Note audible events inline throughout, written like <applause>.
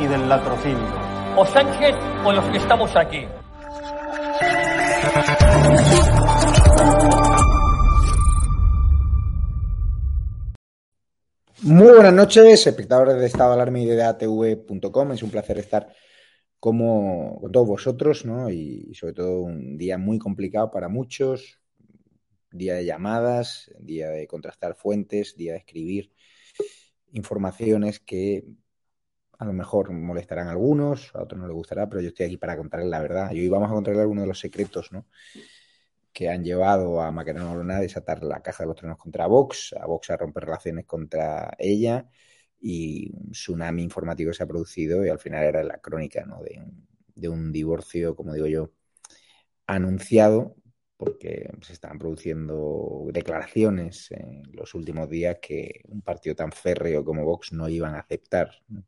y del latrocinio. O Sánchez o los que estamos aquí. Muy buenas noches, espectadores de Estado de Alarma y de ATV.com. Es un placer estar como con todos vosotros, ¿no? Y sobre todo un día muy complicado para muchos, día de llamadas, día de contrastar fuentes, día de escribir informaciones que a lo mejor molestarán a algunos, a otros no les gustará, pero yo estoy aquí para contarles la verdad. Y hoy vamos a contarles algunos de los secretos, ¿no? que han llevado a Macarena Olona a desatar la caja de los trenos contra Vox, a Vox a romper relaciones contra ella y un tsunami informativo se ha producido y al final era la crónica ¿no? de, de un divorcio, como digo yo, anunciado porque se estaban produciendo declaraciones en los últimos días que un partido tan férreo como Vox no iban a aceptar. ¿no?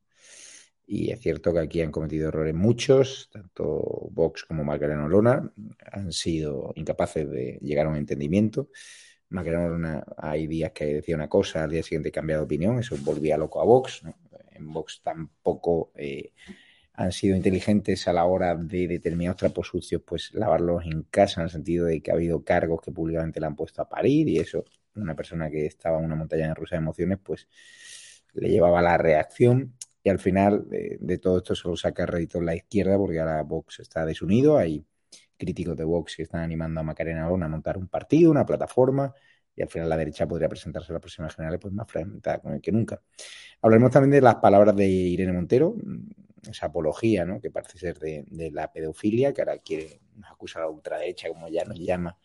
Y es cierto que aquí han cometido errores muchos, tanto Vox como Macarena Olona han sido incapaces de llegar a un entendimiento. Macarena Olona hay días que decía una cosa, al día siguiente cambia de opinión, eso volvía loco a Vox. ¿no? En Vox tampoco eh, han sido inteligentes a la hora de determinados trapos sucios, pues lavarlos en casa, en el sentido de que ha habido cargos que públicamente le han puesto a parir y eso, una persona que estaba en una montaña rusa de emociones, pues le llevaba la reacción y al final de, todo esto solo saca rédito la izquierda porque ahora Vox está desunido, hay críticos de Vox que están animando a Macarena Olona a montar un partido, una plataforma y al final la derecha podría presentarse a las próximas generales pues más fragmentada con el que nunca. Hablaremos también de las palabras de Irene Montero, esa apología ¿no? que parece ser de, de, la pedofilia, que ahora quiere, nos acusa a la ultraderecha, como ya nos llama,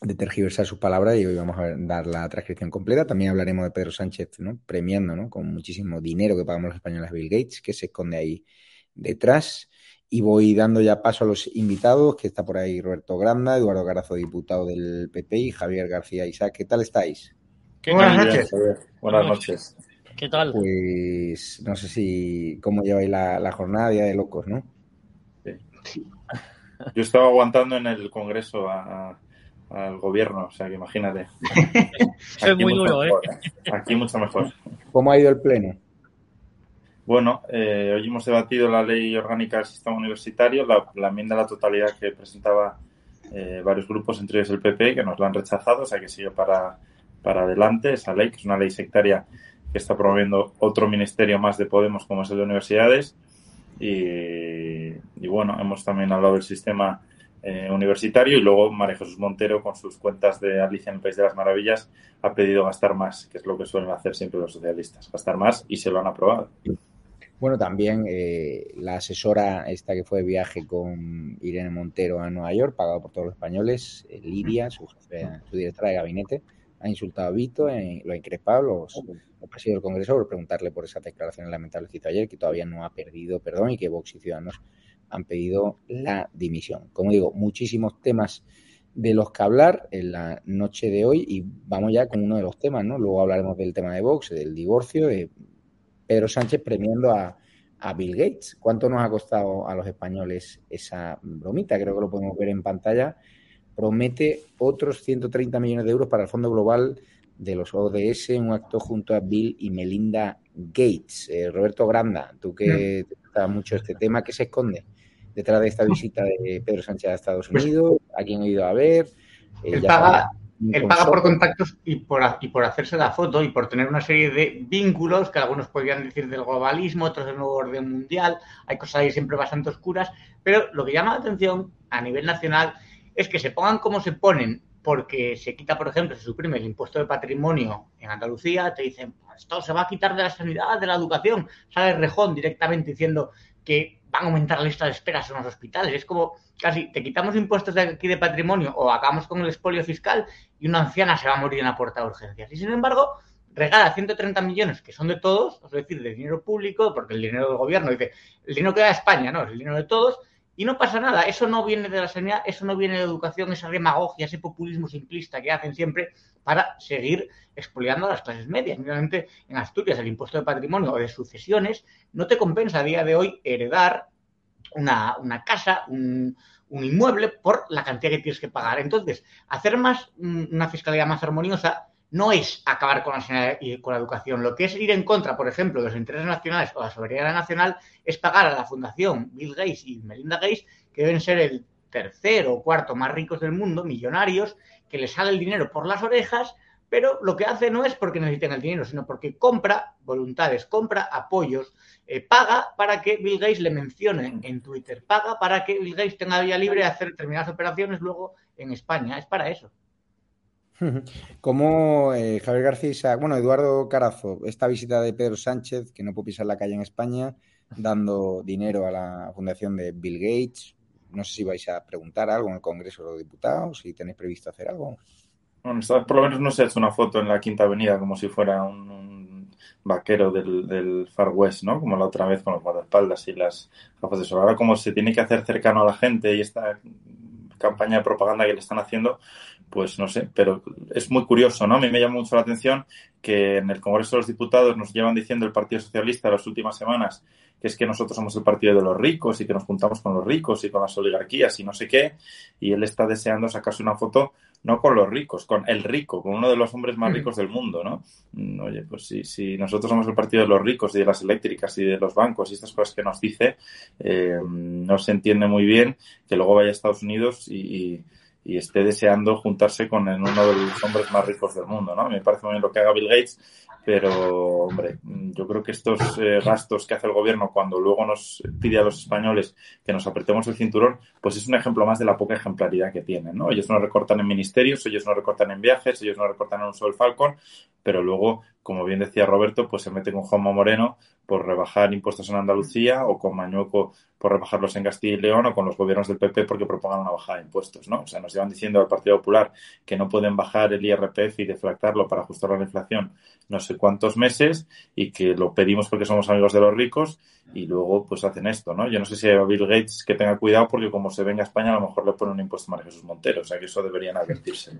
de tergiversar sus palabras y hoy vamos a dar la transcripción completa. También hablaremos de Pedro Sánchez, ¿no? Premiando, ¿no? Con muchísimo dinero que pagamos los españoles a Bill Gates, que se esconde ahí detrás. Y voy dando ya paso a los invitados, que está por ahí Roberto Granda, Eduardo Garazo, diputado del PP, y Javier García Isaac. ¿Qué tal estáis? ¿Qué Buenas tal? noches. Buenas noches. ¿Qué tal? Pues no sé si cómo lleváis la, la jornada, día de locos, ¿no? Sí. Yo estaba aguantando en el Congreso a, al gobierno, o sea que imagínate. <laughs> es muy duro, mejor, ¿eh? Aquí mucho mejor. ¿Cómo ha ido el pleno? Bueno, eh, hoy hemos debatido la ley orgánica del sistema universitario, la, la enmienda a la totalidad que presentaba eh, varios grupos, entre ellos el PP, que nos la han rechazado, o sea que sigue para, para adelante esa ley, que es una ley sectaria que está promoviendo otro ministerio más de Podemos, como es el de universidades. Y, y bueno, hemos también hablado del sistema eh, universitario y luego María Jesús Montero con sus cuentas de Alicia en el País de las Maravillas ha pedido gastar más, que es lo que suelen hacer siempre los socialistas, gastar más y se lo han aprobado. Bueno, también eh, la asesora esta que fue de viaje con Irene Montero a Nueva York, pagado por todos los españoles, eh, Lidia, su, jefe, su directora de gabinete, ha insultado a Vito, eh, lo ha increpado, los, los presidios del Congreso por preguntarle por esa declaración lamentable que hizo ayer, que todavía no ha perdido perdón y que Vox y Ciudadanos han pedido la dimisión. Como digo, muchísimos temas de los que hablar en la noche de hoy y vamos ya con uno de los temas, ¿no? Luego hablaremos del tema de Vox, del divorcio, de Pedro Sánchez premiando a a Bill Gates. ¿Cuánto nos ha costado a los españoles esa bromita? Creo que lo podemos ver en pantalla. Promete otros 130 millones de euros para el Fondo Global de los ODS, un acto junto a Bill y Melinda Gates. Eh, Roberto Granda, tú que te gusta mucho este tema, ¿qué se esconde detrás de esta visita de Pedro Sánchez a Estados Pues Unidos? ¿A quién ha ido a ver? Eh, Él paga, él paga por contactos y por, y por hacerse la foto y por tener una serie de vínculos que algunos podrían decir del globalismo, otros del nuevo orden mundial. Hay cosas ahí siempre bastante oscuras. Pero lo que llama la atención a nivel nacional es que se pongan como se ponen porque se quita, por ejemplo, se suprime el impuesto de patrimonio en Andalucía, te dicen, esto se va a quitar de la sanidad, de la educación. Sale Rejón directamente diciendo que van a aumentar la lista de esperas en los hospitales. Es como casi te quitamos impuestos de aquí de patrimonio o acabamos con el expolio fiscal y una anciana se va a morir en la puerta de urgencias. Y sin embargo, regala 130 millones que son de todos, es decir, de dinero público, porque el dinero del gobierno dice, el dinero que da España, no, es el dinero de todos, y no pasa nada. Eso no viene de la sanidad, eso no viene de la educación, esa demagogia, ese populismo simplista que hacen siempre para seguir expoliando a las clases medias. Realmente en Asturias el impuesto de patrimonio o de sucesiones no te compensa a día de hoy heredar una, una casa, un, un inmueble por la cantidad que tienes que pagar. Entonces, hacer más mm, una fiscalidad más armoniosa no es acabar con la educación. Lo que es ir en contra, por ejemplo, de los intereses nacionales o la soberanía nacional es pagar a la Fundación Bill Gates y Melinda Gates, que deben ser el tercero o cuarto más ricos del mundo, millonarios, que les sale el dinero por las orejas, pero lo que hace no es porque necesiten el dinero, sino porque compra voluntades, compra apoyos, eh, paga para que Bill Gates le mencione en Twitter, paga para que Bill Gates tenga vía libre de hacer determinadas operaciones luego en España. Es para eso. Como eh, Javier García, bueno, Eduardo Carazo, esta visita de Pedro Sánchez, que no puede pisar la calle en España, dando dinero a la fundación de Bill Gates. No sé si vais a preguntar algo en el Congreso de los Diputados, si tenéis previsto hacer algo. Bueno, por lo menos no se ha hecho una foto en la Quinta Avenida como si fuera un, un vaquero del, del Far West, ¿no? Como la otra vez con los guardaespaldas y las gafas de sol. Ahora como se tiene que hacer cercano a la gente y esta campaña de propaganda que le están haciendo, pues no sé, pero es muy curioso, ¿no? A mí me llama mucho la atención que en el Congreso de los Diputados nos llevan diciendo el Partido Socialista las últimas semanas que es que nosotros somos el partido de los ricos y que nos juntamos con los ricos y con las oligarquías y no sé qué, y él está deseando sacarse una foto no con los ricos, con el rico, con uno de los hombres más ricos del mundo, ¿no? Mm, Oye, pues si, si nosotros somos el partido de los ricos y de las eléctricas y de los bancos y estas cosas que nos dice, eh, no se entiende muy bien que luego vaya a Estados Unidos y, y- y esté deseando juntarse con uno de los hombres más ricos del mundo, ¿no? Me parece muy bien lo que haga Bill Gates, pero, hombre, mm, yo creo que estos eh, gastos que hace el gobierno cuando luego nos pide a los españoles que nos apretemos el cinturón, pues es un ejemplo más de la poca ejemplaridad que tienen, ¿no? Ellos no recortan en ministerios, ellos no recortan en viajes, ellos no recortan en uso del Falcon, pero luego, como bien decía Roberto, pues se mete con Juanma Moreno por rebajar impuestos en Andalucía o con Mañueco por rebajarlos en Castilla y León o con los gobiernos del PP porque propongan una bajada de impuestos, ¿no? O sea, nos llevan diciendo al Partido Popular que no pueden bajar el IRPF y deflactarlo para ajustar a la inflación no sé cuántos meses y que lo pedimos porque somos amigos de los ricos y luego pues hacen esto, ¿no? Yo no sé si a Bill Gates que tenga cuidado porque como se venga a España a lo mejor le pone un impuesto a María Jesús Montero, o sea que eso deberían advertirse.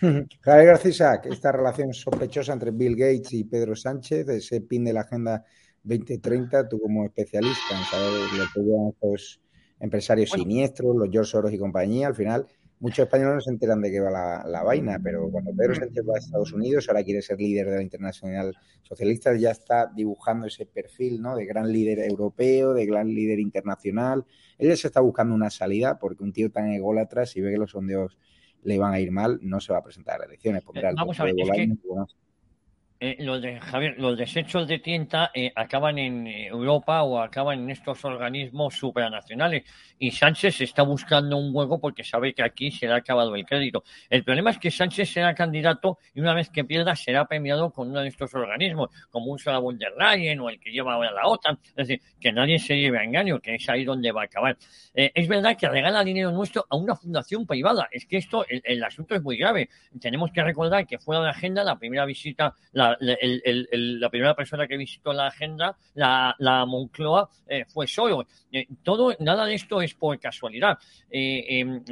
<laughs> Javier García, Isaac, esta relación sospechosa entre Bill Gates y Pedro Sánchez, ese pin de la Agenda 2030, tú como especialista en saber lo que llevan estos empresarios siniestros, los George Soros y compañía, al final muchos españoles no se enteran de qué va la, la vaina, pero cuando Pedro Sánchez va a Estados Unidos, ahora quiere ser líder de la Internacional Socialista, ya está dibujando ese perfil ¿no? de gran líder europeo, de gran líder internacional. Él ya se está buscando una salida porque un tío tan ególatra, si ve que los sondeos le van a ir mal, no se va a presentar a elecciones. Pondrá Eh, vamos a ver, es que-. Eh, los de, Javier, los desechos de tienta eh, acaban en eh, Europa o acaban en estos organismos supranacionales y Sánchez está buscando un hueco porque sabe que aquí se le ha acabado el crédito. El problema es que Sánchez será candidato y una vez que pierda será premiado con uno de estos organismos, como Ursula von der Leyen o el que lleva ahora la OTAN. Es decir, que nadie se lleve a engaño, que es ahí donde va a acabar. Eh, es verdad que regala dinero nuestro a una fundación privada. Es que esto, el, el asunto es muy grave. Tenemos que recordar que fuera de agenda la primera visita, la la, primera persona que visitó la agenda, la, Moncloa, eh, fue solo. Eh, todo, nada de esto es por casualidad. Em,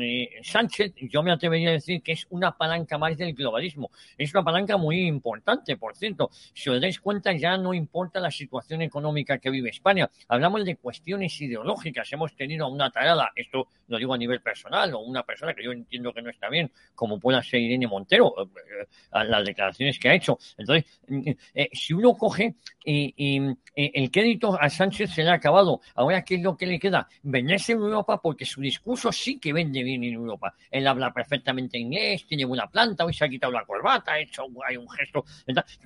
Sánchez, yo me atrevería a decir que es una palanca más del globalismo. Es una palanca muy importante, por cierto. Si os dais cuenta, ya no importa la situación económica que vive España. Hablamos de cuestiones ideológicas. Hemos tenido una tarada, esto lo digo a nivel personal, o una persona que yo entiendo que no está bien, como pueda ser Irene Montero, las declaraciones que ha hecho. Entonces, mm, eh, si uno coge y, eh, el crédito a Sánchez se le ha acabado, ahora ¿qué es lo que le queda? Venderse en Europa porque su discurso sí que vende bien en Europa. Él habla perfectamente inglés, tiene buena planta, hoy se ha quitado la corbata, ha hecho hay un gesto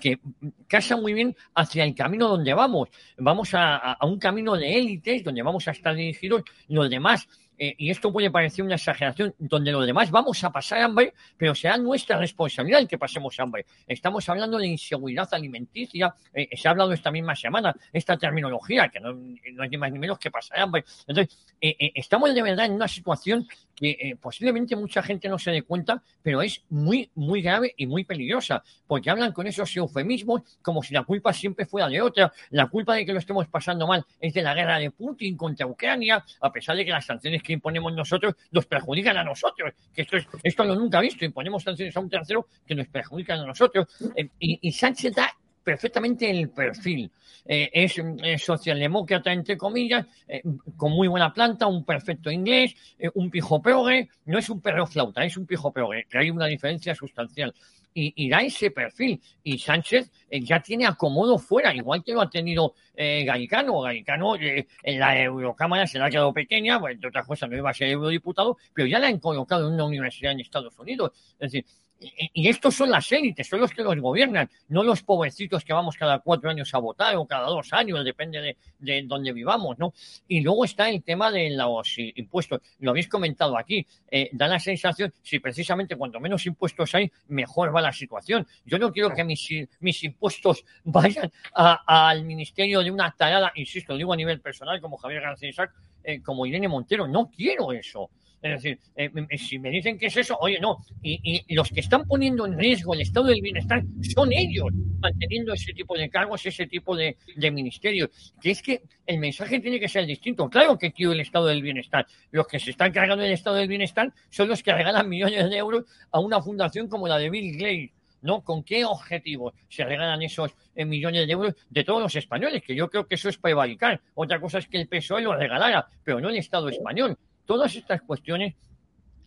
que casa muy bien hacia el camino donde vamos. Vamos a un camino de élites donde vamos a estar dirigidos los demás eh, y esto puede parecer una exageración, donde los demás vamos a pasar hambre, pero será nuestra responsabilidad el que pasemos hambre. Estamos hablando de inseguridad alimenticia, eh, se ha hablado esta misma semana, esta terminología, que no, no es ni más ni menos que pasar hambre. Entonces, eh, estamos de verdad en una situación que posiblemente mucha gente no se dé cuenta, pero es muy, muy grave y muy peligrosa, porque hablan con esos eufemismos como si la culpa siempre fuera de otra. La culpa de que lo estemos pasando mal es de la guerra de Putin contra Ucrania, a pesar de que las sanciones que imponemos nosotros nos perjudican a nosotros, que esto, es, esto lo nunca visto, imponemos sanciones a un tercero que nos perjudican a nosotros. Eh, y, Sánchez da perfectamente el perfil. Eh, es, socialdemócrata, entre comillas, eh, con muy buena planta, un perfecto inglés, un pijo progre, no es un perro flauta, es un pijo progre, que hay una diferencia sustancial y, da ese perfil. Y Sánchez eh, ya tiene acomodo fuera, igual que lo ha tenido eh. Galicano eh, en la Eurocámara se le ha quedado pequeña, pues, entre otras cosas no iba a ser eurodiputado, pero ya la han colocado en una universidad en Estados Unidos. Es decir, y estos son las élites, son los que los gobiernan, no los pobrecitos que vamos cada cuatro años a votar o cada dos años, depende de, de donde vivamos, ¿no? Y luego está el tema de los impuestos. Lo habéis comentado aquí. Eh, da la sensación, si precisamente cuanto menos impuestos hay, mejor va la situación. Yo no quiero que mis, mis impuestos <laughs> vayan al ministerio de una tarada, insisto, digo a nivel personal, como Javier García Isaac, eh, como Irene Montero. No quiero eso. Es decir, eh, si me dicen que es eso, oye, no. Y, los que están poniendo en riesgo el estado del bienestar son ellos, manteniendo ese tipo de cargos, ese tipo de, ministerios. Que es que el mensaje tiene que ser distinto. Claro que quiero el estado del bienestar. Los que se están cargando el estado del bienestar son los que regalan millones de euros a una fundación como la de Bill Gates. ¿no? ¿Con qué objetivos se regalan esos eh, millones de euros de todos los españoles? Que yo creo que eso es prevaricar. Otra cosa es que el PSOE lo regalara, pero no el Estado español. Todas estas cuestiones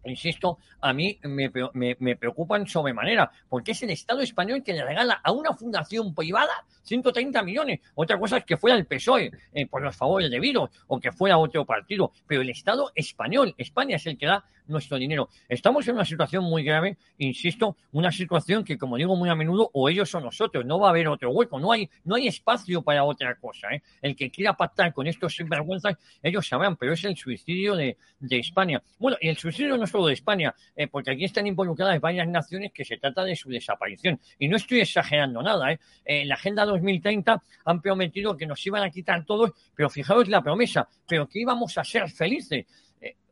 insisto, a mí me, me, preocupan sobremanera, porque es el Estado español que le regala a una fundación privada 130 millones. Otra cosa es que fuera el PSOE eh, por los favores debidos o que fuera otro partido, pero el Estado español, España es el que da nuestro dinero. Estamos en una situación muy grave, insisto, una situación que, como digo muy a menudo, o ellos o nosotros, no va a haber otro hueco, no hay, no hay espacio para otra cosa. ¿eh? El que quiera pactar con estos sinvergüenzas, ellos sabrán, pero es el suicidio de, España. Bueno, y el suicidio no solo de España, eh, porque aquí están involucradas varias naciones que se trata de su desaparición. Y no estoy exagerando nada. ¿eh? la Agenda 2030 han prometido que nos iban a quitar todos, pero fijaos la promesa, pero que íbamos a ser felices.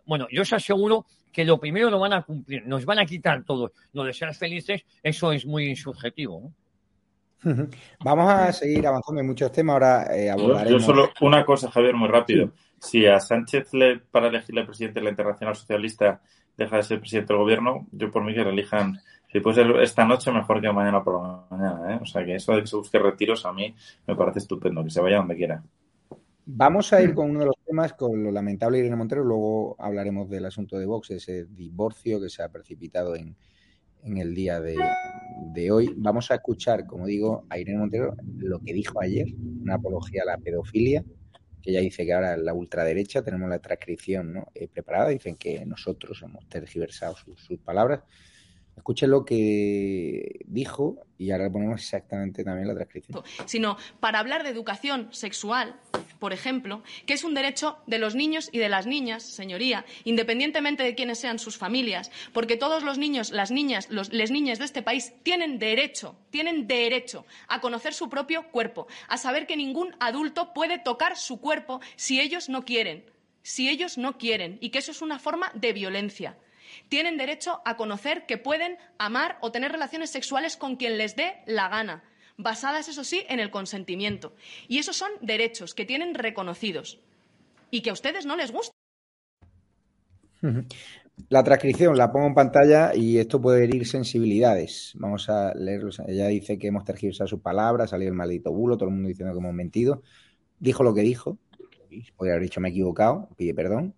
bueno, yo os aseguro que lo primero lo van a cumplir, nos van a quitar todo. Lo de ser felices, eso es muy subjetivo. Vamos a seguir avanzando en muchos temas. Ahora eh, Yo solo una cosa, Javier, muy rápido. Si a Sánchez le, para elegirle presidente de la Internacional Socialista deja de ser presidente del gobierno, yo por mí que le elijan, si puede ser esta noche, mejor que mañana por la mañana. ¿eh? O sea que eso de que se busque retiros a mí me parece estupendo, que se vaya donde quiera. Vamos a ir con uno de los temas, con lo lamentable de Irene Montero, luego hablaremos del asunto de Vox, ese divorcio que se ha precipitado en, el día de, hoy. Vamos a escuchar, como digo, a Irene Montero lo que dijo ayer, una apología a la pedofilia, que ella dice que ahora la ultraderecha tenemos la transcripción ¿no? Eh, preparada, dicen que nosotros hemos tergiversado sus palabras. Escuchen lo que dijo y ahora ponemos exactamente también la transcripción. Sino para hablar de educación sexual, por ejemplo, que es un derecho de los niños y de las niñas, señoría, independientemente de quiénes sean sus familias, porque todos los niños, las niñas, los, les niñas de este país tienen derecho, tienen derecho a conocer su propio cuerpo, a saber que ningún adulto puede tocar su cuerpo si ellos no quieren, si ellos no quieren, y que eso es una forma de violencia tienen derecho a conocer que pueden amar o tener relaciones sexuales con quien les dé la gana. basadas, eso sí, en el consentimiento. Y esos son derechos que tienen reconocidos y que a ustedes no les gusta. La transcripción la pongo en pantalla y esto puede herir sensibilidades. Vamos a leerlo. Ella dice que hemos tergiversado sus palabras, salió el maldito bulo, todo el mundo diciendo que hemos mentido. Dijo lo que dijo. Podría haber dicho me he equivocado, pide perdón.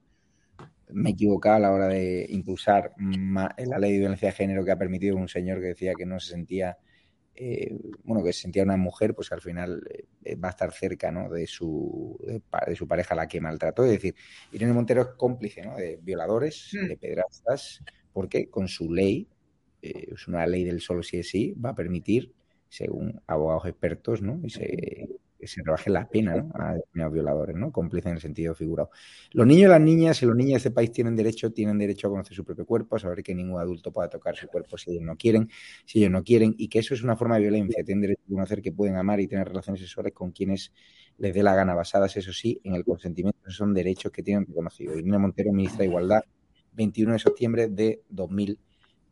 Me he equivocado a la hora de impulsar la ley de violencia de género que ha permitido un señor que decía que no se sentía eh, bueno, que se sentía una mujer, pues al final eh, va a estar cerca ¿no? de, su, de, su pareja la que maltrató. Es decir, Irene Montero es cómplice ¿no? de violadores, hmm. de pedrastas, porque con su ley, eh, es una ley del solo si es sí, va a permitir, según abogados expertos, ¿no? y se, que se rebaje la pena ¿no? a determinados violadores, ¿no? Cómplices en el sentido figurado. Los niños y las niñas y los niños de este país tienen derecho, tienen derecho a conocer su propio cuerpo, a saber que ningún adulto pueda tocar su cuerpo si ellos no quieren, si ellos no quieren, y que eso es una forma de violencia. Tienen derecho a conocer que pueden amar y tener relaciones sexuales con quienes les dé la gana, basadas, eso sí, en el consentimiento. Esos son derechos que tienen reconocido. Irene Montero, ministra de Igualdad, 21 de septiembre de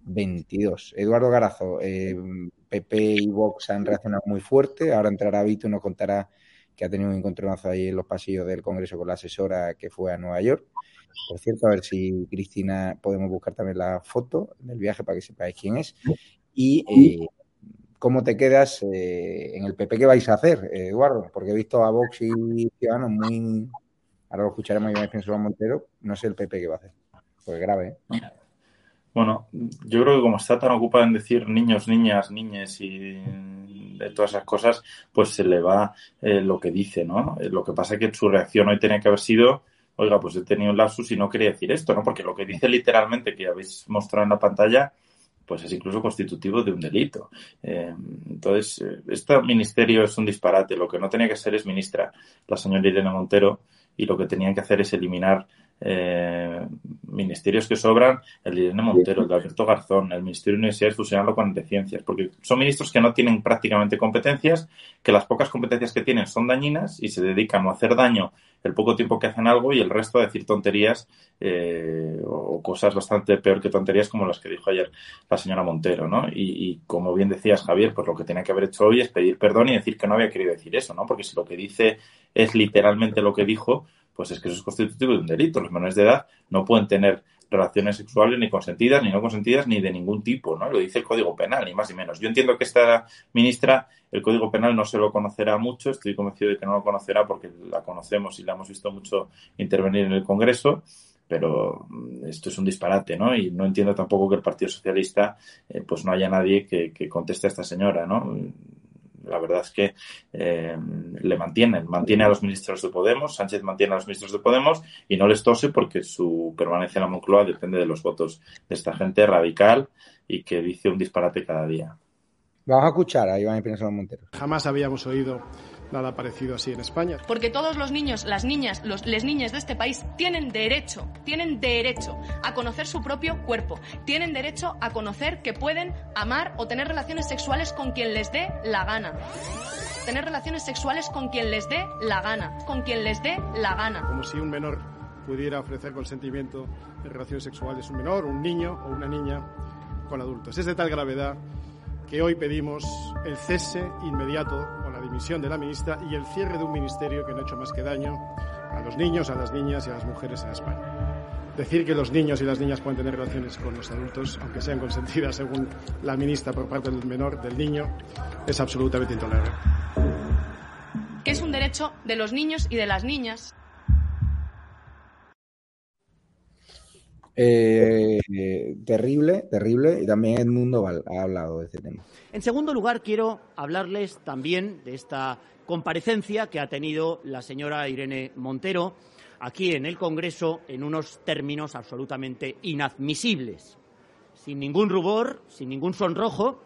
2022. Eduardo Garazo, eh, PP y Vox han reaccionado muy fuerte. Ahora entrará Vito y nos contará que ha tenido un encontronazo ahí en los pasillos del Congreso con la asesora que fue a Nueva York. Por cierto, a ver si Cristina podemos buscar también la foto del viaje para que sepáis quién es. Y eh, cómo te quedas eh, en el PP, ¿qué vais a hacer, Eduardo? Porque he visto a Vox y Ciudadanos muy. Ahora lo escucharemos yo pienso a Montero. No sé el PP qué va a hacer. Pues grave, ¿eh? Bueno, yo creo que como está tan ocupado en decir niños, niñas, niñes y de todas esas cosas, pues se le va eh, lo que dice, ¿no? Eh, lo que pasa es que su reacción hoy tenía que haber sido, oiga, pues he tenido un lapsus y no quería decir esto, ¿no? Porque lo que dice literalmente, que habéis mostrado en la pantalla, pues es incluso constitutivo de un delito. Eh, entonces, este ministerio es un disparate. Lo que no tenía que ser es ministra la señora Irene Montero y lo que tenían que hacer es eliminar eh, ministerios que sobran, el de Irene Montero, el de Alberto Garzón, el Ministerio de Universidades, fusionarlo con el de Ciencias, porque son ministros que no tienen prácticamente competencias, que las pocas competencias que tienen son dañinas y se dedican a hacer daño el poco tiempo que hacen algo y el resto a decir tonterías eh, o cosas bastante peor que tonterías como las que dijo ayer la señora Montero, ¿no? Y, y, como bien decías, Javier, pues lo que tenía que haber hecho hoy es pedir perdón y decir que no había querido decir eso, ¿no? Porque si lo que dice es literalmente lo que dijo, pues es que eso es constitutivo de un delito. Los menores de edad no pueden tener relaciones sexuales ni consentidas ni no consentidas ni de ningún tipo, ¿no? Lo dice el Código Penal, ni más ni menos. Yo entiendo que esta ministra el Código Penal no se lo conocerá mucho, estoy convencido de que no lo conocerá porque la conocemos y la hemos visto mucho intervenir en el Congreso, pero mm, esto es un disparate, ¿no? Y no entiendo tampoco que el Partido Socialista, eh, pues no haya nadie que, que conteste a esta señora, ¿no? La verdad es que eh, le mantienen, mantiene a los ministros de Podemos, Sánchez mantiene a los ministros de Podemos y no les tose porque su permanencia en la Moncloa depende de los votos de esta gente radical y que dice un disparate cada día. Vamos a escuchar a Iván Pérez Montero. Jamás habíamos oído nada parecido así en España. Porque todos los niños, las niñas, los, les niñas de este país tienen derecho, tienen derecho a conocer su propio cuerpo, tienen derecho a conocer que pueden amar o tener relaciones sexuales con quien les dé la gana. Tener relaciones sexuales con quien les dé la gana, con quien les dé la gana. Como si un menor pudiera ofrecer consentimiento en relaciones sexuales, un menor, un niño o una niña con adultos. Es de tal gravedad que hoy pedimos el cese inmediato o la dimisión de la ministra y el cierre de un ministerio que no ha hecho más que daño a los niños, a las niñas y a las mujeres en España. Decir que los niños y las niñas pueden tener relaciones con los adultos, aunque sean consentidas según la ministra por parte del menor, del niño, es absolutamente intolerable. Que es un derecho de los niños y de las niñas Eh, terrible, terrible. Y también Edmundo ha hablado de este tema. En segundo lugar, quiero hablarles también de esta comparecencia que ha tenido la señora Irene Montero aquí en el Congreso en unos términos absolutamente inadmisibles. Sin ningún rubor, sin ningún sonrojo,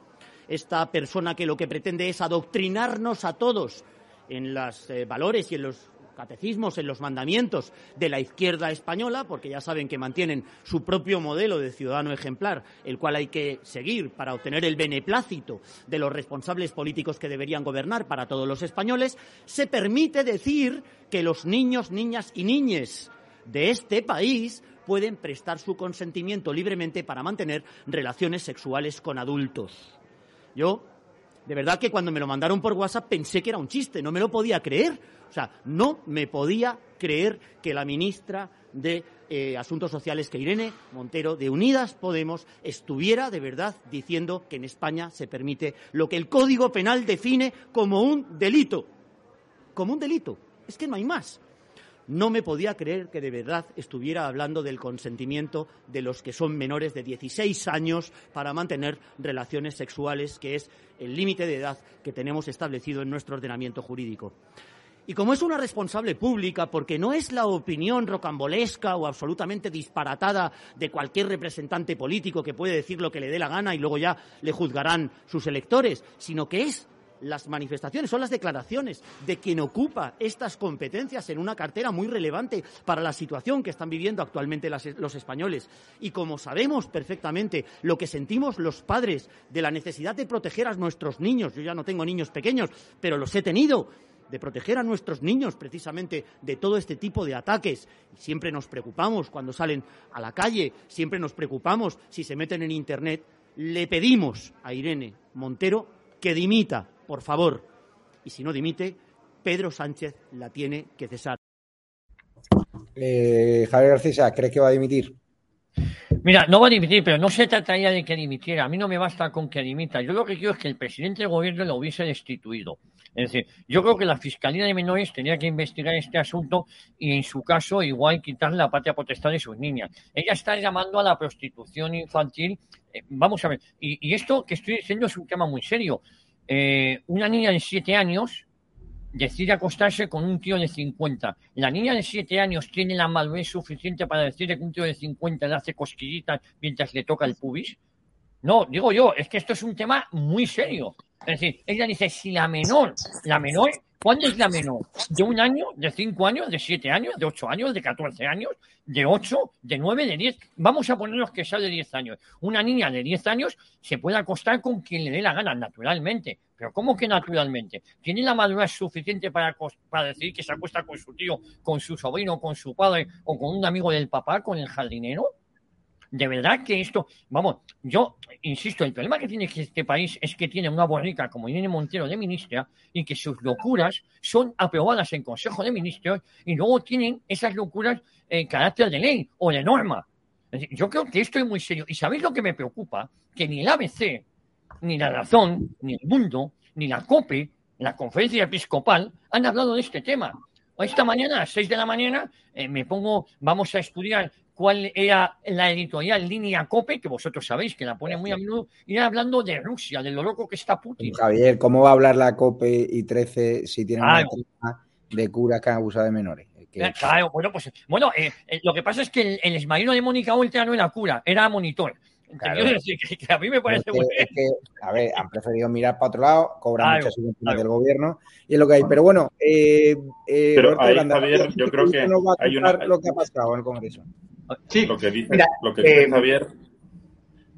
esta persona que lo que pretende es adoctrinarnos a todos en los eh, valores y en los catecismos, en los mandamientos de la izquierda española, porque ya saben que mantienen su propio modelo de ciudadano ejemplar, el cual hay que seguir para obtener el beneplácito de los responsables políticos que deberían gobernar para todos los españoles, se permite decir que los niños, niñas y niñes de este país pueden prestar su consentimiento libremente para mantener relaciones sexuales con adultos. Yo de verdad que cuando me lo mandaron por WhatsApp pensé que era un chiste, no me lo podía creer. O sea, no me podía creer que la ministra de eh, Asuntos Sociales, que Irene Montero, de Unidas Podemos, estuviera de verdad diciendo que en España se permite lo que el Código Penal define como un delito. Como un delito. Es que no hay más. No me podía creer que de verdad estuviera hablando del consentimiento de los que son menores de 16 años para mantener relaciones sexuales, que es el límite de edad que tenemos establecido en nuestro ordenamiento jurídico. Y como es una responsable pública, porque no es la opinión rocambolesca o absolutamente disparatada de cualquier representante político que puede decir lo que le dé la gana y luego ya le juzgarán sus electores, sino que es las manifestaciones, son las declaraciones de quien ocupa estas competencias en una cartera muy relevante para la situación que están viviendo actualmente los españoles. Y como sabemos perfectamente lo que sentimos los padres de la necesidad de proteger a nuestros niños, yo ya no tengo niños pequeños, pero los he tenido, de proteger a nuestros niños precisamente de todo este tipo de ataques. Siempre nos preocupamos cuando salen a la calle, siempre nos preocupamos si se meten en Internet. Le pedimos a Irene Montero que dimita por favor. Y si no dimite, Pedro Sánchez la tiene que cesar. Eh, Javier García, ¿cree que va a dimitir? Mira, no va a dimitir, pero no se trataría de que dimitiera. A mí no me basta con que dimita. Yo lo que quiero es que el presidente del gobierno lo hubiese destituido. Es decir, yo creo que la Fiscalía de Menores tenía que investigar este asunto y, en su caso, igual quitarle la patria potestad de sus niñas. Ella está llamando a la prostitución infantil. Eh, vamos a ver, y esto que estoy diciendo es un tema muy serio. Eh, una niña de 7 años decide acostarse con un tío de 50. La niña de 7 años tiene la madurez suficiente para decirle que un tío de 50 le hace cosquillitas mientras le toca el pubis. No, digo yo, es que esto es un tema muy serio. Es decir, ella dice, si la menor, la menor, ¿cuándo es la menor? ¿De un año? ¿De cinco años? ¿De siete años? ¿De ocho años? ¿De catorce años? ¿De ocho? ¿De nueve? ¿De diez? Vamos a ponernos que sea de diez años. Una niña de diez años se puede acostar con quien le dé la gana, naturalmente. Pero ¿cómo que naturalmente? ¿Tiene la madurez suficiente para, para decir que se acuesta con su tío, con su sobrino, con su padre o con un amigo del papá, con el jardinero? De verdad que esto, vamos, yo insisto, el problema que tiene este país es que tiene una borrica como Irene Montero de ministra y que sus locuras son aprobadas en Consejo de Ministros y luego tienen esas locuras en carácter de ley o de norma. Yo creo que esto es muy serio. ¿Y sabéis lo que me preocupa? Que ni el ABC, ni la Razón, ni el Mundo, ni la COPE, la Conferencia Episcopal, han hablado de este tema. Esta mañana, a las 6 de la mañana, eh, me pongo, vamos a estudiar cuál era la editorial línea COPE, que vosotros sabéis que la pone muy a menudo, y hablando de Rusia, de lo loco que está Putin. Javier, ¿cómo va a hablar la COPE y 13 si tiene una una de cura que abusa de menores? Claro, bueno, pues bueno, eh, eh, lo que pasa es que el, el de Mónica Ultra no era cura, era monitor. Claro. Decir que, a mí me parece muy es que, a ver, han preferido mirar para otro lado, cobran muchas subvenciones del gobierno y es lo que hay. Pero bueno, eh, eh, Pero ahí, Javier, yo creo que hay una... lo que ha pasado en el Congreso. Sí, lo que dice, lo que dice eh, Javier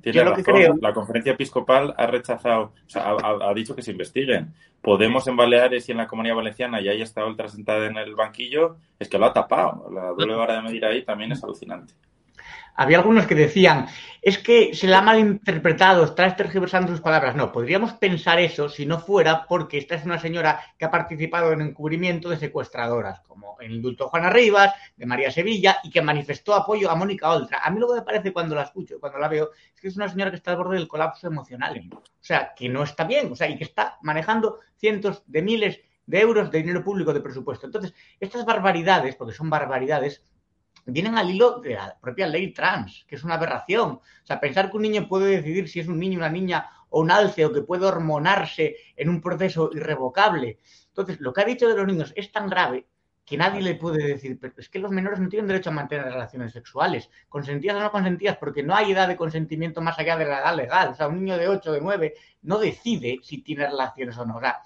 tiene razón. La conferencia episcopal ha rechazado, o sea, ha, dicho que se investiguen. Podemos en Baleares y en la Comunidad Valenciana, y ahí está otra sentada en el banquillo, es que lo ha tapado. La doble vara de medir ahí también es alucinante había algunos que decían, es que se la ha malinterpretado, está tergiversando sus palabras. No, podríamos pensar eso si no fuera porque esta es una señora que ha participado en encubrimiento de secuestradoras, como el indulto Juana Rivas, de María Sevilla, y que manifestó apoyo a Mónica Oltra. A mí lo que me parece cuando la escucho, cuando la veo, es que es una señora que está al borde del colapso emocional. O sea, que no está bien, o sea, y que está manejando cientos de miles de euros de dinero público de presupuesto. Entonces, estas barbaridades, porque son barbaridades, vienen al hilo de la propia ley trans, que es una aberración. O sea, pensar que un niño puede decidir si es un niño, una niña o un alce o que puede hormonarse en un proceso irrevocable. Entonces, lo que ha dicho de los niños es tan grave que nadie le puede decir, pero es que los menores no tienen derecho a mantener relaciones sexuales, consentidas o no consentidas, porque no hay edad de consentimiento más allá de la edad legal. O sea, un niño de 8 o de 9 no decide si tiene relaciones o no. O sea,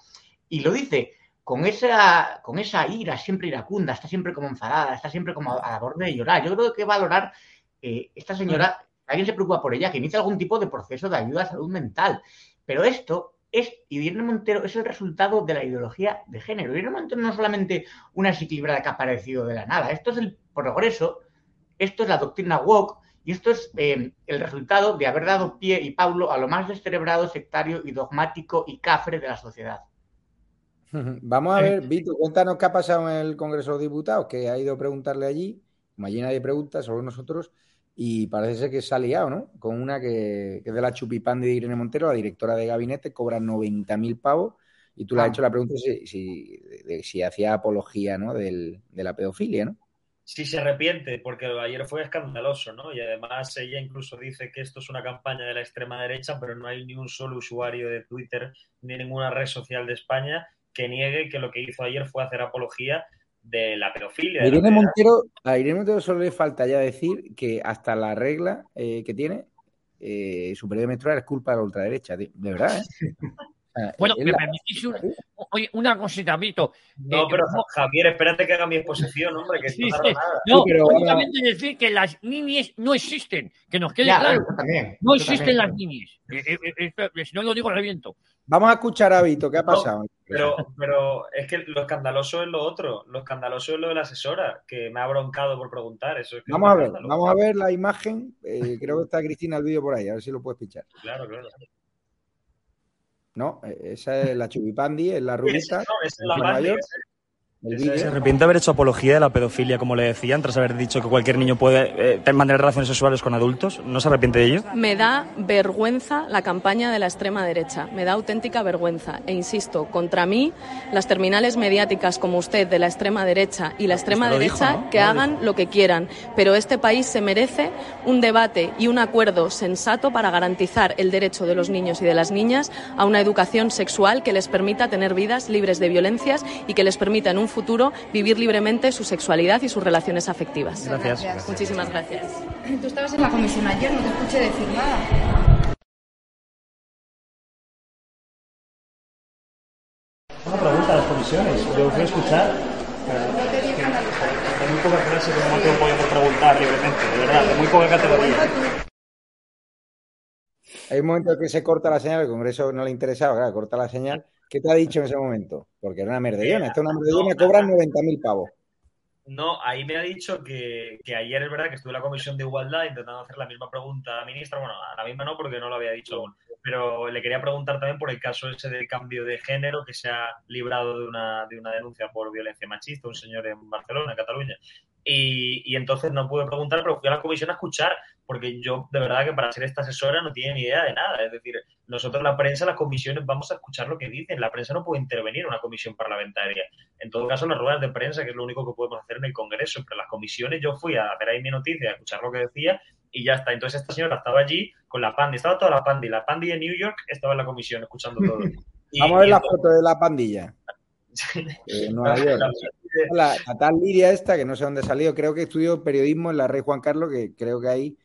y lo dice con esa, con esa ira siempre iracunda, está siempre como enfadada, está siempre como a, la borde de llorar. Yo creo que valorar eh, esta señora, alguien se preocupa por ella, que inicia algún tipo de proceso de ayuda a salud mental. Pero esto es, y Irene Montero es el resultado de la ideología de género. Irene Montero no es solamente una desequilibrada que ha aparecido de la nada, esto es el progreso, esto es la doctrina woke, y esto es eh, el resultado de haber dado pie y Paulo a lo más descerebrado, sectario y dogmático y cafre de la sociedad. Vamos a ver, Vito, cuéntanos qué ha pasado en el Congreso de los Diputados, que ha ido a preguntarle allí, como allí nadie pregunta, solo nosotros, y parece ser que se ha liado, ¿no? Con una que, que es de la chupipán de Irene Montero, la directora de gabinete, cobra 90.000 pavos, y tú le has Ah. hecho la pregunta si, si, de- si hacía apología, ¿no? Del, de la pedofilia, ¿no? Sí se arrepiente, porque ayer fue escandaloso, ¿no? Y además ella incluso dice que esto es una campaña de la extrema derecha, pero no hay ni un solo usuario de Twitter ni ninguna red social de España que niegue que lo que hizo ayer fue hacer apología de la pedofilia. A de la Irene. Montero, a Irene Montero solo le falta ya decir que hasta la regla eh, que tiene, eh, su periodo menstrual es culpa de la ultraderecha. De, de verdad, ¿eh? <laughs> Bueno, me permitís un- oye, una cosita, Vito. No, Eh, pero Javier, espérate que haga mi exposición, hombre, que Sí, no sí. nada. No, Sí, únicamente decir que las niñas no existen, que nos quede Ya, claro. también, no existen también. las niñas. Eh, eh, eh, eh, si no lo digo, reviento. Vamos a escuchar a Vito, ¿qué ha pasado? Pero, pero es que lo escandaloso es lo otro. Lo escandaloso es lo de la asesora, que me ha broncado por preguntar. Eso es que es Vamos a ver, vamos a ver la imagen. eh, creo que está Cristina el vídeo por ahí, a ver si lo puedes pichar. Claro, claro. No, eh, esa es la Chubipandi, es la <laughs> rubita. no, es la Se arrepiente de haber hecho apología de la pedofilia, como le decían, tras haber dicho que cualquier niño puede eh, mantener relaciones sexuales con adultos. ¿No se arrepiente de ello? Me da vergüenza la campaña de la extrema derecha, me da auténtica vergüenza. E insisto, contra mí, las terminales mediáticas como usted de la extrema derecha y la extrema Usted lo dijo, derecha ¿no? que Lo hagan lo que quieran. Pero este país se merece un debate y un acuerdo sensato para garantizar el derecho de los niños y de las niñas a una educación sexual que les permita tener vidas libres de violencias y que les permita en un futuro vivir libremente su sexualidad y sus relaciones afectivas. Gracias. Gracias. Muchísimas gracias. Tú estabas en la comisión ayer, no te escuché decir nada. Una pregunta a las comisiones. Yo a escuchar. Hay muy poca clase como no podemos preguntar libremente, de verdad, de muy poca categoría. Hay un momento en que se corta la señal, el Congreso no le interesaba, claro, corta la señal. ¿Qué te ha dicho en ese momento? Porque era una merdellona, esta es una merdellona, cobran 90.000 pavos. No, ahí me ha dicho que, que ayer es verdad que estuve en la comisión de igualdad intentando hacer la misma pregunta a la ministra. Bueno, a la misma no, porque no lo había dicho aún. Pero le quería preguntar también por el caso ese del cambio de género que se ha librado de una, de una denuncia por violencia machista, un señor en Barcelona, en Cataluña. Y, y entonces no pude preguntar, pero fui a la comisión a escuchar, porque yo de verdad que para ser esta asesora no tiene ni idea de nada. Es decir, nosotros la prensa, las comisiones, vamos a escuchar lo que dicen. La prensa no puede intervenir en una comisión parlamentaria. En todo caso, las ruedas de prensa, que es lo único que podemos hacer en el Congreso. Pero las comisiones, yo fui a ver ahí mi noticia, a escuchar lo que decía y ya está. Entonces esta señora estaba allí con la Pandi, estaba toda la Pandi. La Pandi de New York estaba en la comisión escuchando todo. <laughs> Y- Vamos a ver la foto de la pandilla. De <laughs> Nueva York. La, la tal Lidia esta, que no sé dónde ha salido, creo que estudió periodismo en la Rey Juan Carlos, que creo que ahí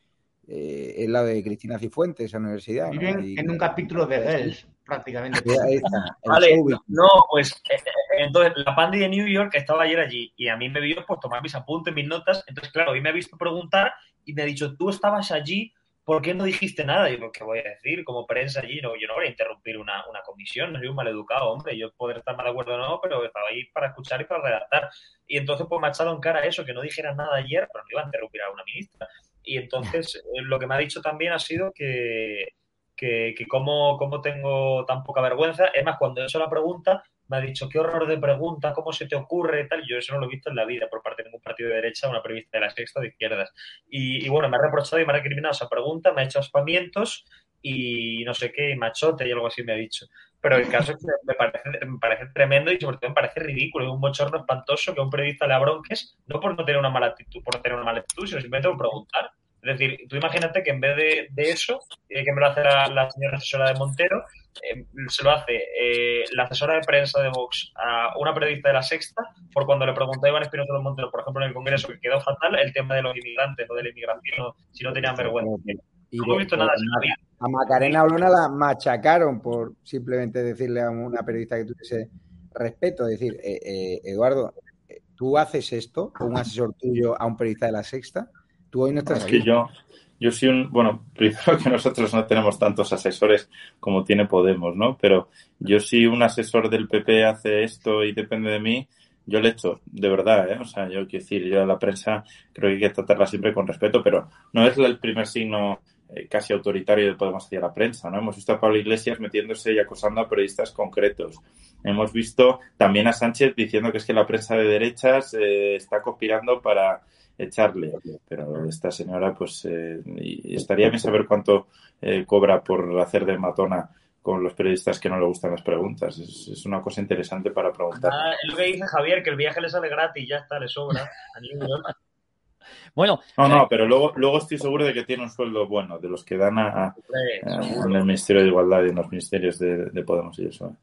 eh, es la de Cristina Cifuentes, esa universidad. ¿no? Viven Y- en un capítulo de Girls, prácticamente. Ahí está, el Vale, showbiz. no, pues eh, eh, entonces la Pandi de New York estaba ayer allí y a mí me vio pues tomar mis apuntes, mis notas. Entonces, claro, hoy me ha visto preguntar y me ha dicho, tú estabas allí, ¿por qué no dijiste nada? Y yo, ¿qué voy a decir? Como prensa allí, no, yo no voy a interrumpir una, una comisión, no soy un maleducado, hombre. Yo poder estar más de acuerdo o no, pero estaba ahí para escuchar y para redactar. Y entonces, pues me ha echado en cara eso, que no dijera nada ayer, pero no iba a interrumpir a una ministra. Y entonces, eh, lo que me ha dicho también ha sido que, que, que cómo, tengo tan poca vergüenza. Es más, cuando he hecho la pregunta, me ha dicho, qué horror de pregunta, cómo se te ocurre tal. Yo eso no lo he visto en la vida por parte de ningún partido de derecha, una periodista de la sexta de izquierdas. Y, y bueno, me ha reprochado y me ha recriminado esa pregunta, me ha hecho aspamientos y no sé qué, machote y algo así me ha dicho. Pero el caso es que me parece, me parece tremendo y sobre todo me parece ridículo, un bochorno espantoso que a un periodista le abronques, no por no tener una mala actitud, por no tener una mala actitud, sino simplemente por preguntar. Es decir, tú imagínate que en vez de, de eso, eh, que me lo hace la, la señora asesora de Montero, eh, se lo hace eh, la asesora de prensa de Vox a una periodista de la Sexta, por cuando le preguntó a Iván Espinosa de Montero, por ejemplo, en el Congreso, que quedó fatal el tema de los inmigrantes o de la inmigración, si no tenían vergüenza. Y No he visto nada a Macarena Olona la machacaron por simplemente decirle a una periodista que tuviese respeto. Es decir, eh, eh, Eduardo, eh, tú haces esto, un asesor tuyo a un periodista de la Sexta, tú hoy no estás Es aquí. que yo, yo soy un, bueno, <laughs> primero que nosotros no tenemos tantos asesores como tiene Podemos, ¿no? Pero yo si un asesor del PP hace esto y depende de mí, yo le echo, de verdad, ¿eh? O sea, yo quiero decir, yo a la prensa creo que hay que tratarla siempre con respeto, pero no es el primer signo casi autoritario de Podemos hacia la prensa, ¿no? Hemos visto a Pablo Iglesias metiéndose y acosando a periodistas concretos. Hemos visto también a Sánchez diciendo que es que la prensa de derechas eh, está conspirando para echarle. Pero esta señora, pues, eh, estaría bien saber cuánto eh, cobra por hacer de matona con los periodistas que no le gustan las preguntas. Es, es una cosa interesante para preguntar. Ah, es lo que dice Javier, que el viaje le sale gratis, ya está, le sobra. <laughs> Bueno, No, no, pero luego, luego estoy seguro de que tiene un sueldo bueno, de los que dan a, a- a- en el Ministerio de Igualdad y en los ministerios de, de Podemos y eso.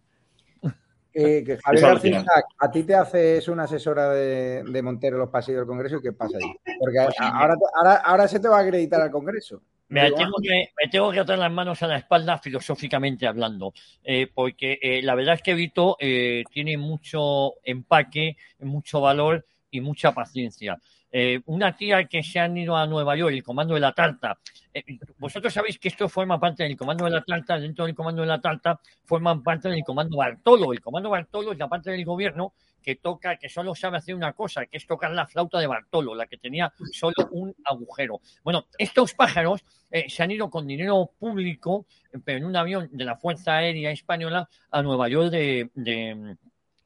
Eh, que Javier Es García a ti te haces una asesora de, de Montero en los pasillos del Congreso y qué pasa ahí. Porque a- ahora, ahora, ahora se te va a acreditar al Congreso. Me tengo, que, me tengo que atar las manos a la espalda filosóficamente hablando, eh, porque eh, la verdad es que Vito eh, tiene mucho empaque, mucho valor y mucha paciencia. Eh, una tía que se han ido a Nueva York, el comando de la tarta. eh, vosotros sabéis que esto forma parte del comando de la tarta, dentro del comando de la tarta forman parte del comando Bartolo. El comando Bartolo es la parte del gobierno que toca, que solo sabe hacer una cosa, que es tocar la flauta de Bartolo, la que tenía solo un agujero. Bueno, estos pájaros eh, se han ido con dinero público, pero en un avión de la Fuerza Aérea Española a Nueva York de-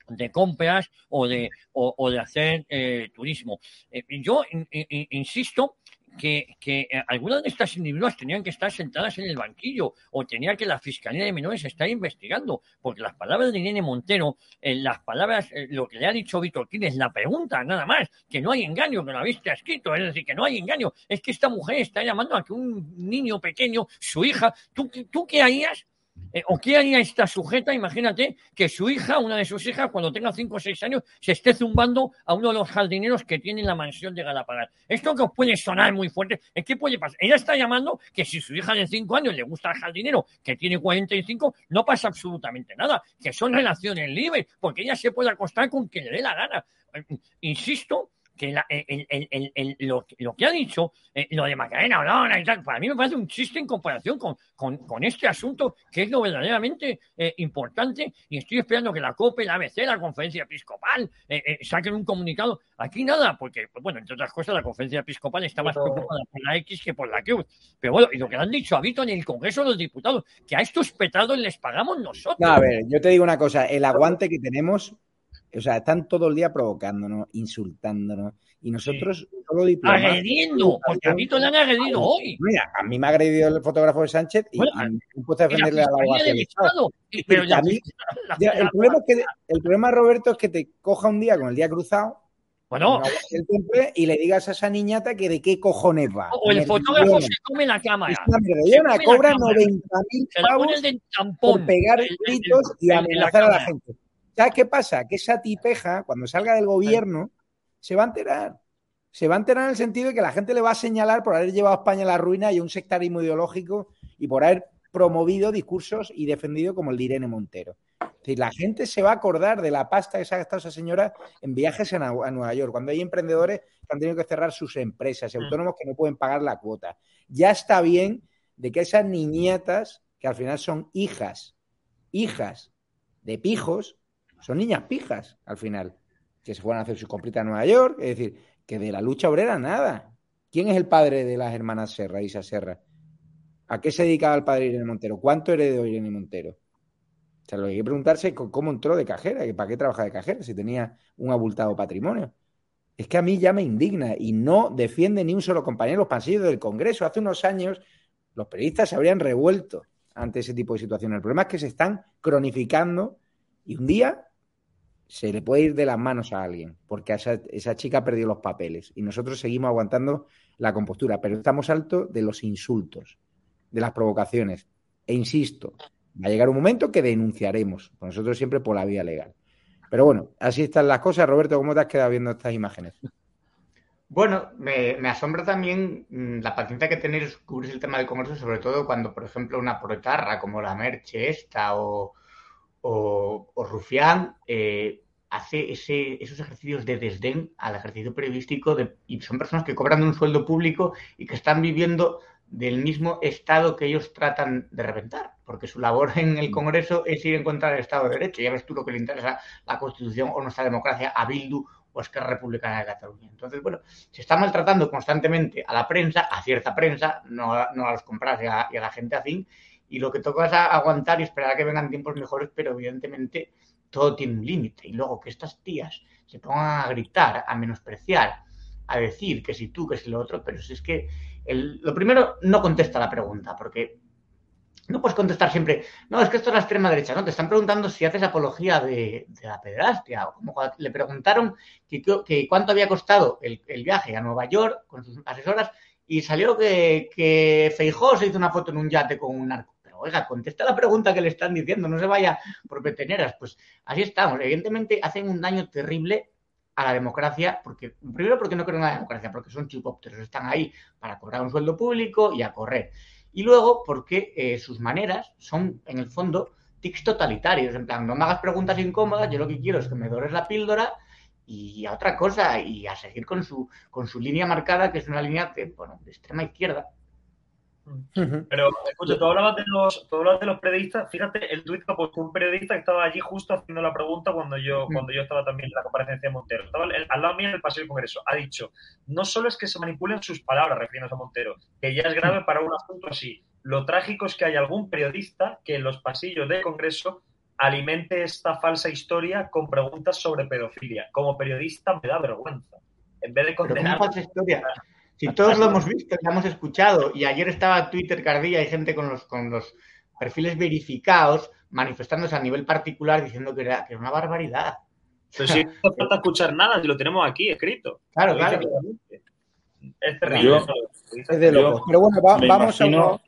de compras o de, o, de hacer eh, turismo. Eh, yo in- in- insisto que, que eh, algunas de estas individuas tenían que estar sentadas en el banquillo o tenía que la Fiscalía de Menores estar investigando, porque las palabras de Irene Montero, eh, las palabras, lo que le ha dicho Víctor Quines, la pregunta nada más, que no hay engaño, que lo habéis escrito, es decir, que no hay engaño, es que esta mujer está llamando a que un niño pequeño, su hija, ¿tú, tú qué harías? Eh, ¿O qué haría esta sujeta? Imagínate que su hija, una de sus hijas, cuando tenga 5 o 6 años, se esté zumbando a uno de los jardineros que tiene la mansión de Galapagar. Esto que os puede sonar muy fuerte, es que puede pasar. Ella está llamando que si su hija de 5 años le gusta al jardinero que tiene 45, no pasa absolutamente nada, que son relaciones libres, porque ella se puede acostar con quien le dé la gana. Eh, Insisto que la- el- el- el- el- lo, lo que ha dicho, eh, lo de Macarena Olona y tal, para mí me parece un chiste en comparación con, con, con este asunto que es lo verdaderamente eh, importante y estoy esperando que la COPE, la ABC, la Conferencia Episcopal eh, eh, saquen un comunicado. Aquí nada, porque, bueno, entre otras cosas, la Conferencia Episcopal está más Pero- preocupada por la X que por la Cruz. Pero bueno, y lo que le han dicho a Vito en el Congreso de los Diputados, que a estos petados les pagamos nosotros. No, a ver, yo te digo una cosa, el aguante que tenemos, o sea, están todo el día provocándonos, insultándonos, y nosotros solo diplomáticos. Agrediendo, porque a Vito le han agredido hoy. Mira, a mí me ha agredido el fotógrafo de Sánchez y, Bueno, y me he puesto a la defenderle a la del Estado. Y- pero la a mí- la- ya, el, la- problema es que, el problema, Roberto, es que te coja un día con el día cruzado Bueno. y le digas a esa niñata que de qué cojones va. O el fotógrafo se come la cámara. Es una Se merdellona, come la cobra cámara. 90.000 Se la pone pavos por pegar gritos y amenazar a la gente. ¿Sabes qué pasa? Que esa tipeja, cuando salga del gobierno, se va a enterar. Se va a enterar en el sentido de que la gente le va a señalar por haber llevado a España a la ruina y un sectarismo ideológico y por haber promovido discursos y defendido como el de Irene Montero. Es decir, la gente se va a acordar de la pasta que se ha gastado esa señora en viajes a, a Nueva York, cuando hay emprendedores que han tenido que cerrar sus empresas y autónomos que no pueden pagar la cuota. Ya está bien de que esas niñatas, que al final son hijas, hijas de pijos, son niñas pijas al final, que se fueron a hacer sus compritas a Nueva York, es decir, que de la lucha obrera nada. ¿Quién es el padre de las hermanas Serra, Isa Serra? ¿A qué se dedicaba el padre Irene Montero? ¿Cuánto heredó Irene Montero? O sea, lo que hay que preguntarse es cómo entró de cajera, que para qué trabaja de cajera si tenía un abultado patrimonio. Es que a mí ya me indigna y no defiende ni un solo compañero los pasillos del Congreso. Hace unos años los periodistas se habrían revuelto ante ese tipo de situaciones. El problema es que se están cronificando y un día se le puede ir de las manos a alguien, porque esa, esa chica perdió los papeles y nosotros seguimos aguantando la compostura, pero estamos altos de los insultos, de las provocaciones. E insisto, va a llegar un momento que denunciaremos, nosotros siempre por la vía legal. Pero bueno, así están las cosas. Roberto, ¿cómo te has quedado viendo estas imágenes? Bueno, me, asombra también mm, la paciencia que tenéis cubrir el tema del Congreso, sobre todo cuando, por ejemplo, una proetarra como la Merche esta o, o, o Rufián eh, hace ese, esos ejercicios de desdén al ejercicio periodístico de, y son personas que cobran un sueldo público y que están viviendo del mismo Estado que ellos tratan de reventar, porque su labor en el Congreso es ir en contra del Estado de Derecho. Ya ves tú lo que le interesa la Constitución o nuestra democracia a Bildu o a Esquerra Republicana de Cataluña. Entonces, bueno, se está maltratando constantemente a la prensa, a cierta prensa, no a, no a los compras y y a la gente afín, y lo que toca es aguantar y esperar a que vengan tiempos mejores, pero evidentemente todo tiene un límite. Y luego que estas tías se pongan a gritar, a menospreciar, a decir que si tú, que si lo otro, pero si es que el- lo primero no contesta la pregunta, porque no puedes contestar siempre, no, es que esto es la extrema derecha, no, te están preguntando si haces apología de, de la pederastia, le preguntaron que, cuánto había costado el, el viaje a Nueva York con sus asesoras y salió que, que Feijó se hizo una foto en un yate con un narco. Oiga, contesta la pregunta que le están diciendo, no se vaya por peteneras. Pues así estamos. Evidentemente hacen un daño terrible a la democracia, porque primero porque no creen en la democracia, porque son chupópteros, están ahí para cobrar un sueldo público y a correr. Y luego porque eh, sus maneras son, en el fondo, tics totalitarios. En plan, no me hagas preguntas incómodas, yo lo que quiero es que me dores la píldora y a otra cosa, y a seguir con su, con su línea marcada, que es una línea de, bueno, de extrema izquierda. Pero, escucha, tú hablabas de los, tú hablabas de los periodistas. Fíjate, el tuit que puesto un periodista que estaba allí justo haciendo la pregunta cuando yo, cuando yo estaba también en la comparecencia de Montero. Estaba el- al lado mío en el paseo del Congreso. Ha dicho, no solo es que se manipulen sus palabras, refiriéndose a Montero, que ya es grave para un asunto así. Lo trágico es que hay algún periodista que en los pasillos del Congreso alimente esta falsa historia con preguntas sobre pedofilia. Como periodista me da vergüenza. En vez de condenar... ¿cómo falsa historia? Si todos lo hemos visto, lo hemos escuchado, y ayer estaba Twitter Cardilla y gente con los, con los perfiles verificados manifestándose a nivel particular diciendo que era, que era una barbaridad. Pero si no hace falta escuchar nada, si lo tenemos aquí escrito. Claro, Lo claro. Es terrible. Yo-. Es de locos. Pero bueno, va- me vamos a uno-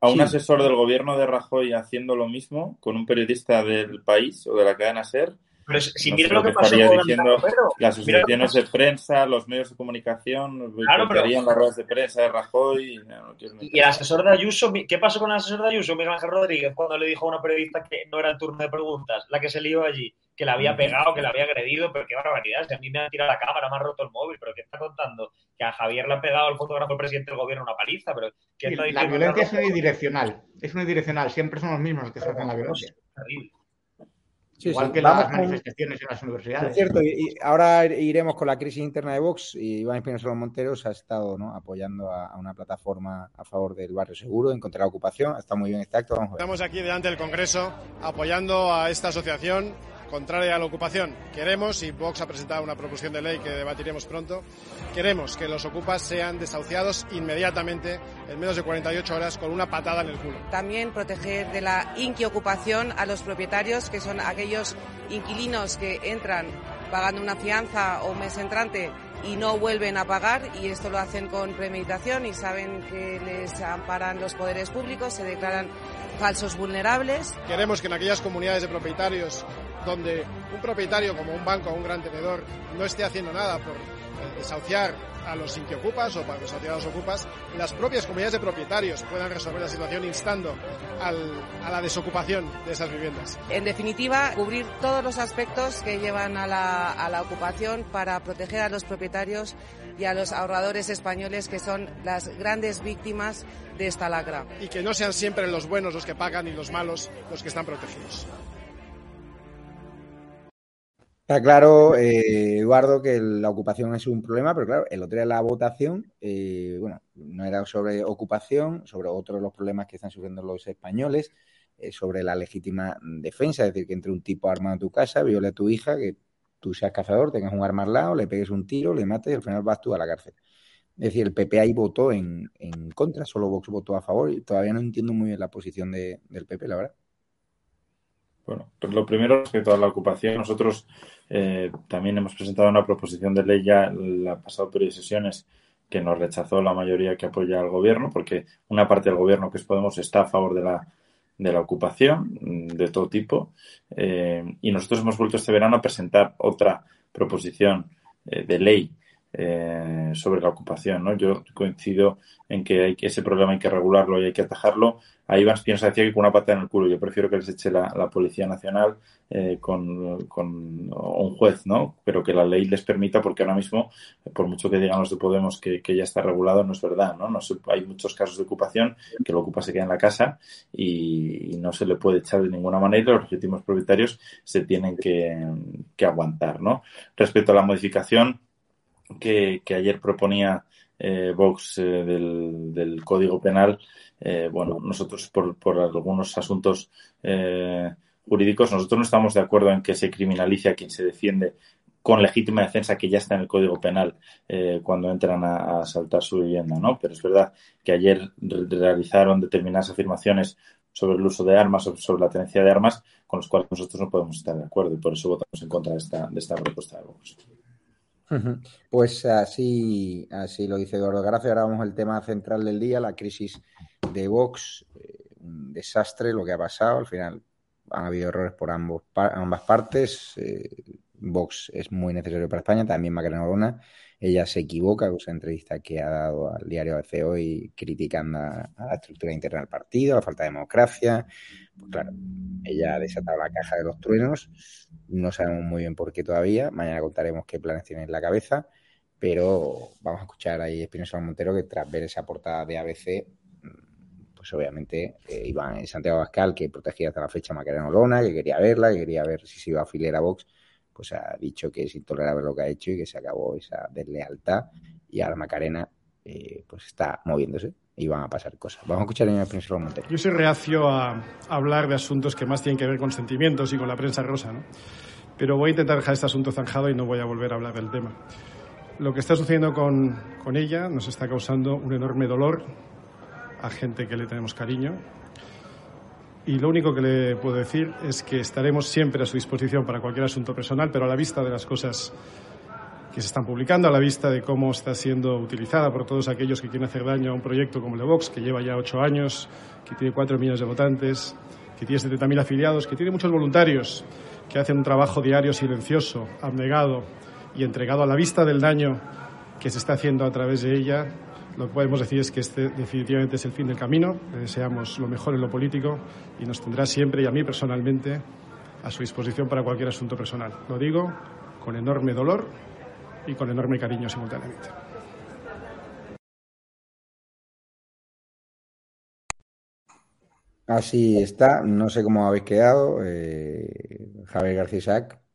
a un Sí. asesor del gobierno de Rajoy haciendo lo mismo con un periodista del país o de la cadena SER. Pero si- No mira lo que pasó con diciendo las asociaciones de prensa, los medios de comunicación, Claro, pero- las ruedas de prensa de Rajoy. y no, no quiero ni Y el asesor de Ayuso, ¿qué pasó con el asesor de Ayuso, Miguel Ángel Rodríguez, cuando le dijo a una periodista que no era el turno de preguntas, la que se lió allí, que la había pegado, que la había agredido, pero qué barbaridad, si a mí me han tirado la cámara, me han roto el móvil, pero ¿qué está contando? Que a Javier le ha pegado el fotógrafo el presidente del gobierno una paliza, pero ¿qué está La violencia es unidireccional. Es unidireccional. Siempre son los mismos los que ejercen la violencia. Terrible. Sí, Igual sí. que las con- manifestaciones en las universidades. cierto, y, y ahora iremos con la crisis interna de Vox y Iván Espinosa Monteros ha estado ¿no? apoyando a, a una plataforma a favor del barrio seguro, en contra de la ocupación. Está muy bien este acto, vamos a ver. Estamos aquí delante del Congreso apoyando a esta asociación contraria a la ocupación. Queremos, y Vox ha presentado una proposición de ley que debatiremos pronto, queremos que los ocupas sean desahuciados inmediatamente en menos de 48 horas con una patada en el culo. También proteger de la inquiocupación a los propietarios, que son aquellos inquilinos que entran pagando una fianza o un mes entrante y no vuelven a pagar y esto lo hacen con premeditación y saben que les amparan los poderes públicos, se declaran falsos vulnerables. Queremos que en aquellas comunidades de propietarios donde un propietario como un banco o un gran tenedor no esté haciendo nada por eh, desahuciar a los inquiocupas o para desahuciar a los ocupas, las propias comunidades de propietarios puedan resolver la situación instando al- a la desocupación de esas viviendas. En definitiva, cubrir todos los aspectos que llevan a la, a la ocupación para proteger a los propietarios y a los ahorradores españoles que son las grandes víctimas de esta lacra. Y que no sean siempre los buenos los que pagan y los malos los que están protegidos. Está claro, eh, Eduardo, que la ocupación es un problema, pero claro, el otro día la votación, eh, bueno, no era sobre ocupación, sobre otros de los problemas que están sufriendo los españoles, eh, sobre la legítima defensa, es decir, que entre un tipo armado en tu casa, viole a tu hija, que tú seas cazador, tengas un arma al lado, le pegues un tiro, le mates y al final vas tú a la cárcel. Es decir, el PP ahí votó en, en contra, solo Vox votó a favor y todavía no entiendo muy bien la posición de- del PP, la verdad. Bueno, pues lo primero respecto a la ocupación, nosotros eh, también hemos presentado una proposición de ley ya la pasado periodo de sesiones que nos rechazó la mayoría que apoya al gobierno, porque una parte del gobierno que es Podemos está a favor de la, de la ocupación mm, de todo tipo. eh, y nosotros hemos vuelto este verano a presentar otra proposición eh, de ley eh, sobre la ocupación. ¿no? Yo coincido en que, hay que ese problema hay que regularlo y hay que atajarlo. Ahí Iván Spinoza decía que con una pata en el culo. Yo prefiero que les eche la, Policía Nacional eh, con, con, un juez, ¿no? Pero que la ley les permita, porque ahora mismo, por mucho que digan los de Podemos que, que ya está regulado, no es verdad, ¿no? no hay muchos casos de ocupación que el ocupa se queda en la casa y, y, no se le puede echar de ninguna manera y los legítimos propietarios se tienen que, que aguantar, ¿no? Respecto a la modificación que, que ayer proponía eh, Vox eh, del, Código Penal, eh, bueno, nosotros por, por algunos asuntos eh, jurídicos, nosotros no estamos de acuerdo en que se criminalice a quien se defiende con legítima defensa que ya está en el Código Penal eh, cuando entran a, a, asaltar su vivienda, ¿no? Pero es verdad que ayer realizaron determinadas afirmaciones sobre el uso de armas o sobre la tenencia de armas con los cuales nosotros no podemos estar de acuerdo y por eso votamos en contra de esta, de esta propuesta de Vox. Pues así, así lo dice Eduardo Gracia. Ahora vamos al tema central del día, la crisis de Vox. Eh, un desastre lo que ha pasado. Al final han habido errores por ambos, ambas partes. Eh, Vox es muy necesario para España, también Macarena Olona. Ella se equivoca con esa entrevista que ha dado al diario ABC hoy criticando a, la estructura interna del partido, a la falta de democracia. Pues claro, ella ha desatado la caja de los truenos. No sabemos muy bien por qué todavía. Mañana contaremos qué planes tiene en la cabeza. Pero vamos a escuchar ahí a Espinosa Montero que tras ver esa portada de ABC pues obviamente eh, Iván Santiago Pascal, que protegía hasta la fecha a Macarena Olona, que quería verla, que quería ver si se iba a afiliar a Vox, pues ha dicho que es intolerable lo que ha hecho y que se acabó esa deslealtad y ahora Macarena eh, pues está moviéndose y van a pasar cosas. Vamos a escuchar a Príncipe Montero. Yo soy reacio a hablar de asuntos que más tienen que ver con sentimientos y con la prensa rosa, ¿no? Pero voy a intentar dejar este asunto zanjado y no voy a volver a hablar del tema. Lo que está sucediendo con, con ella nos está causando un enorme dolor a gente que le tenemos cariño. Y lo único que le puedo decir es que estaremos siempre a su disposición para cualquier asunto personal, pero a la vista de las cosas que se están publicando, a la vista de cómo está siendo utilizada por todos aquellos que quieren hacer daño a un proyecto como el Vox, que lleva ya ocho años, que tiene cuatro millones de votantes, que tiene 70.000 afiliados, que tiene muchos voluntarios, que hacen un trabajo diario silencioso, abnegado y entregado a la vista del daño que se está haciendo a través de ella, lo que podemos decir es que este definitivamente es el fin del camino. Le deseamos lo mejor en lo político y nos tendrá siempre y a mí personalmente a su disposición para cualquier asunto personal. Lo digo con enorme dolor y con enorme cariño simultáneamente. Así está, no sé cómo habéis quedado, eh, Javier García Isaac.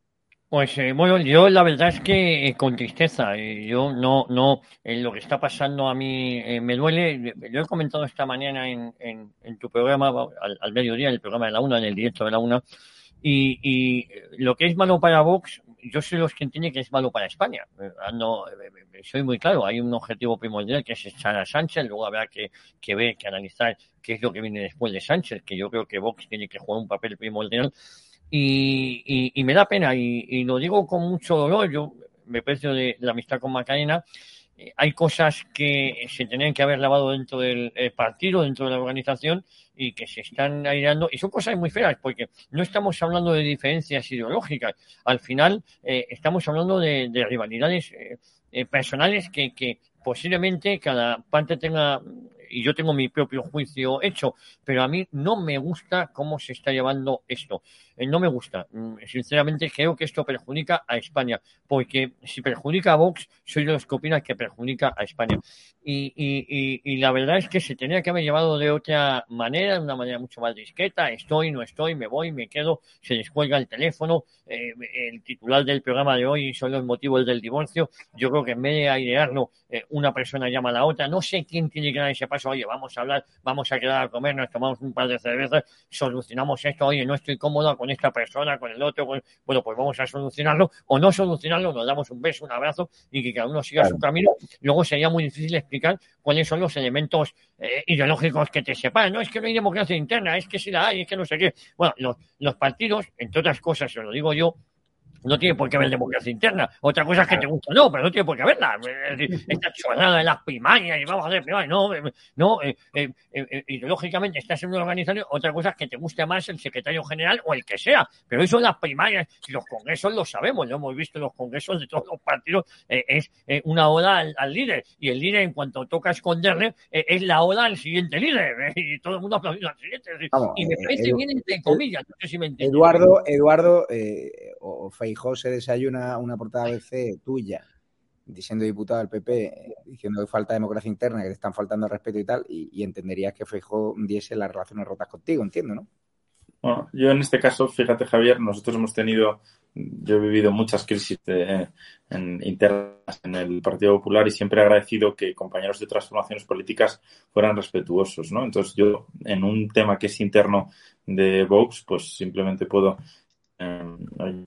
Pues eh, bueno, yo la verdad es que eh, con tristeza, eh, yo no, no, lo que está pasando a mí me duele, lo he comentado esta mañana en, en, tu programa, al, al, mediodía, en el programa de la UNA, en el directo de la UNA, y, y lo que es malo para Vox, yo soy los que entienden que es malo para España. No, soy muy claro, hay un objetivo primordial que es echar a Sánchez, luego habrá que, que ver, que analizar qué es lo que viene después de Sánchez, que yo creo que Vox tiene que jugar un papel primordial y, y, me da pena, y, lo digo con mucho dolor, yo me precio de, la amistad con Macarena, eh, hay cosas que se tenían que haber lavado dentro del partido, dentro de la organización, y que se están aireando, y son cosas muy feas, porque no estamos hablando de diferencias ideológicas, al final eh, estamos hablando de, de rivalidades eh, personales que, que posiblemente cada parte tenga y yo tengo mi propio juicio hecho, pero a mí no me gusta cómo se está llevando esto. Eh, no me gusta. Sinceramente creo que esto perjudica a España, porque si perjudica a Vox, soy de los que opinan que perjudica a España. Y, y, y, y, la verdad es que se tenía que haber llevado de otra manera, de una manera mucho más discreta. Estoy, no estoy, me voy, me quedo, se descuelga el teléfono. Eh, el titular del programa de hoy son los motivos del divorcio. Yo creo que en vez de airearlo, eh, una persona llama a la otra. No sé quién tiene que dar ese paso. Oye, vamos a hablar, vamos a quedar a comer, nos tomamos un par de cervezas, solucionamos esto. Oye, no estoy cómoda con esta persona, con el otro. Con... Bueno, pues vamos a solucionarlo o no solucionarlo. Nos damos un beso, un abrazo y que cada uno siga su camino. Luego sería muy difícil explicar cuáles son los elementos eh, ideológicos que te separan. No es que no hay democracia interna, es que si la hay, es que no sé qué. Bueno, los, los partidos, entre otras cosas, se lo digo yo, no tiene por qué haber democracia interna. Otra cosa es que te gusta, no, pero no tiene por qué haberla. Esta chorrada de las primarias y vamos a hacer primarias, no, eh, no, eh, eh, eh, ideológicamente estás en una organización, otra cosa es que te guste más el secretario general o el que sea, pero eso las primarias y los congresos lo sabemos, lo hemos visto en los congresos de todos los partidos, eh, es eh, una oda al, al líder y el líder en cuanto toca esconderle eh, es la oda al siguiente líder eh, y todo el mundo aplaudido al siguiente. Vamos, y me eh, parece bien entre comillas, no sé si me entiendes. Eduardo, Eduardo eh, o Feijó se desayuna una portada ABC tuya diciendo diputado del PP, diciendo que falta democracia interna, que te están faltando al respeto y tal, y, entenderías que Feijó diese las relaciones rotas contigo, entiendo, ¿no? Bueno, yo en este caso, fíjate Javier, nosotros hemos tenido, yo he vivido muchas crisis en- internas en el Partido Popular y siempre he agradecido que compañeros de transformaciones políticas fueran respetuosos, ¿no? Entonces yo en un tema que es interno de Vox, pues simplemente puedo eh,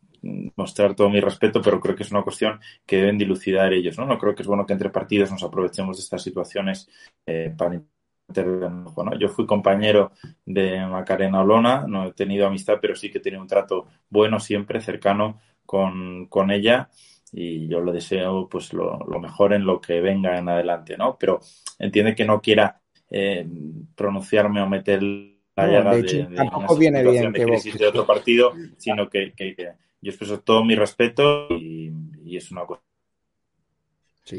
mostrar todo mi respeto, pero creo que es una cuestión que deben dilucidar ellos, ¿no? No creo que es bueno que entre partidos nos aprovechemos de estas situaciones eh, para intervenir, ¿no? Yo fui compañero de Macarena Olona, no he tenido amistad, pero sí que he tenido un trato bueno siempre, cercano con, con ella y yo le deseo pues lo, lo mejor en lo que venga en adelante, ¿no? Pero entiende que no quiera eh, pronunciarme o meter la No, de hecho, de tampoco viene bien que crisis de otro partido, sino que, que- que yo expreso todo mi respeto y, y es una cosa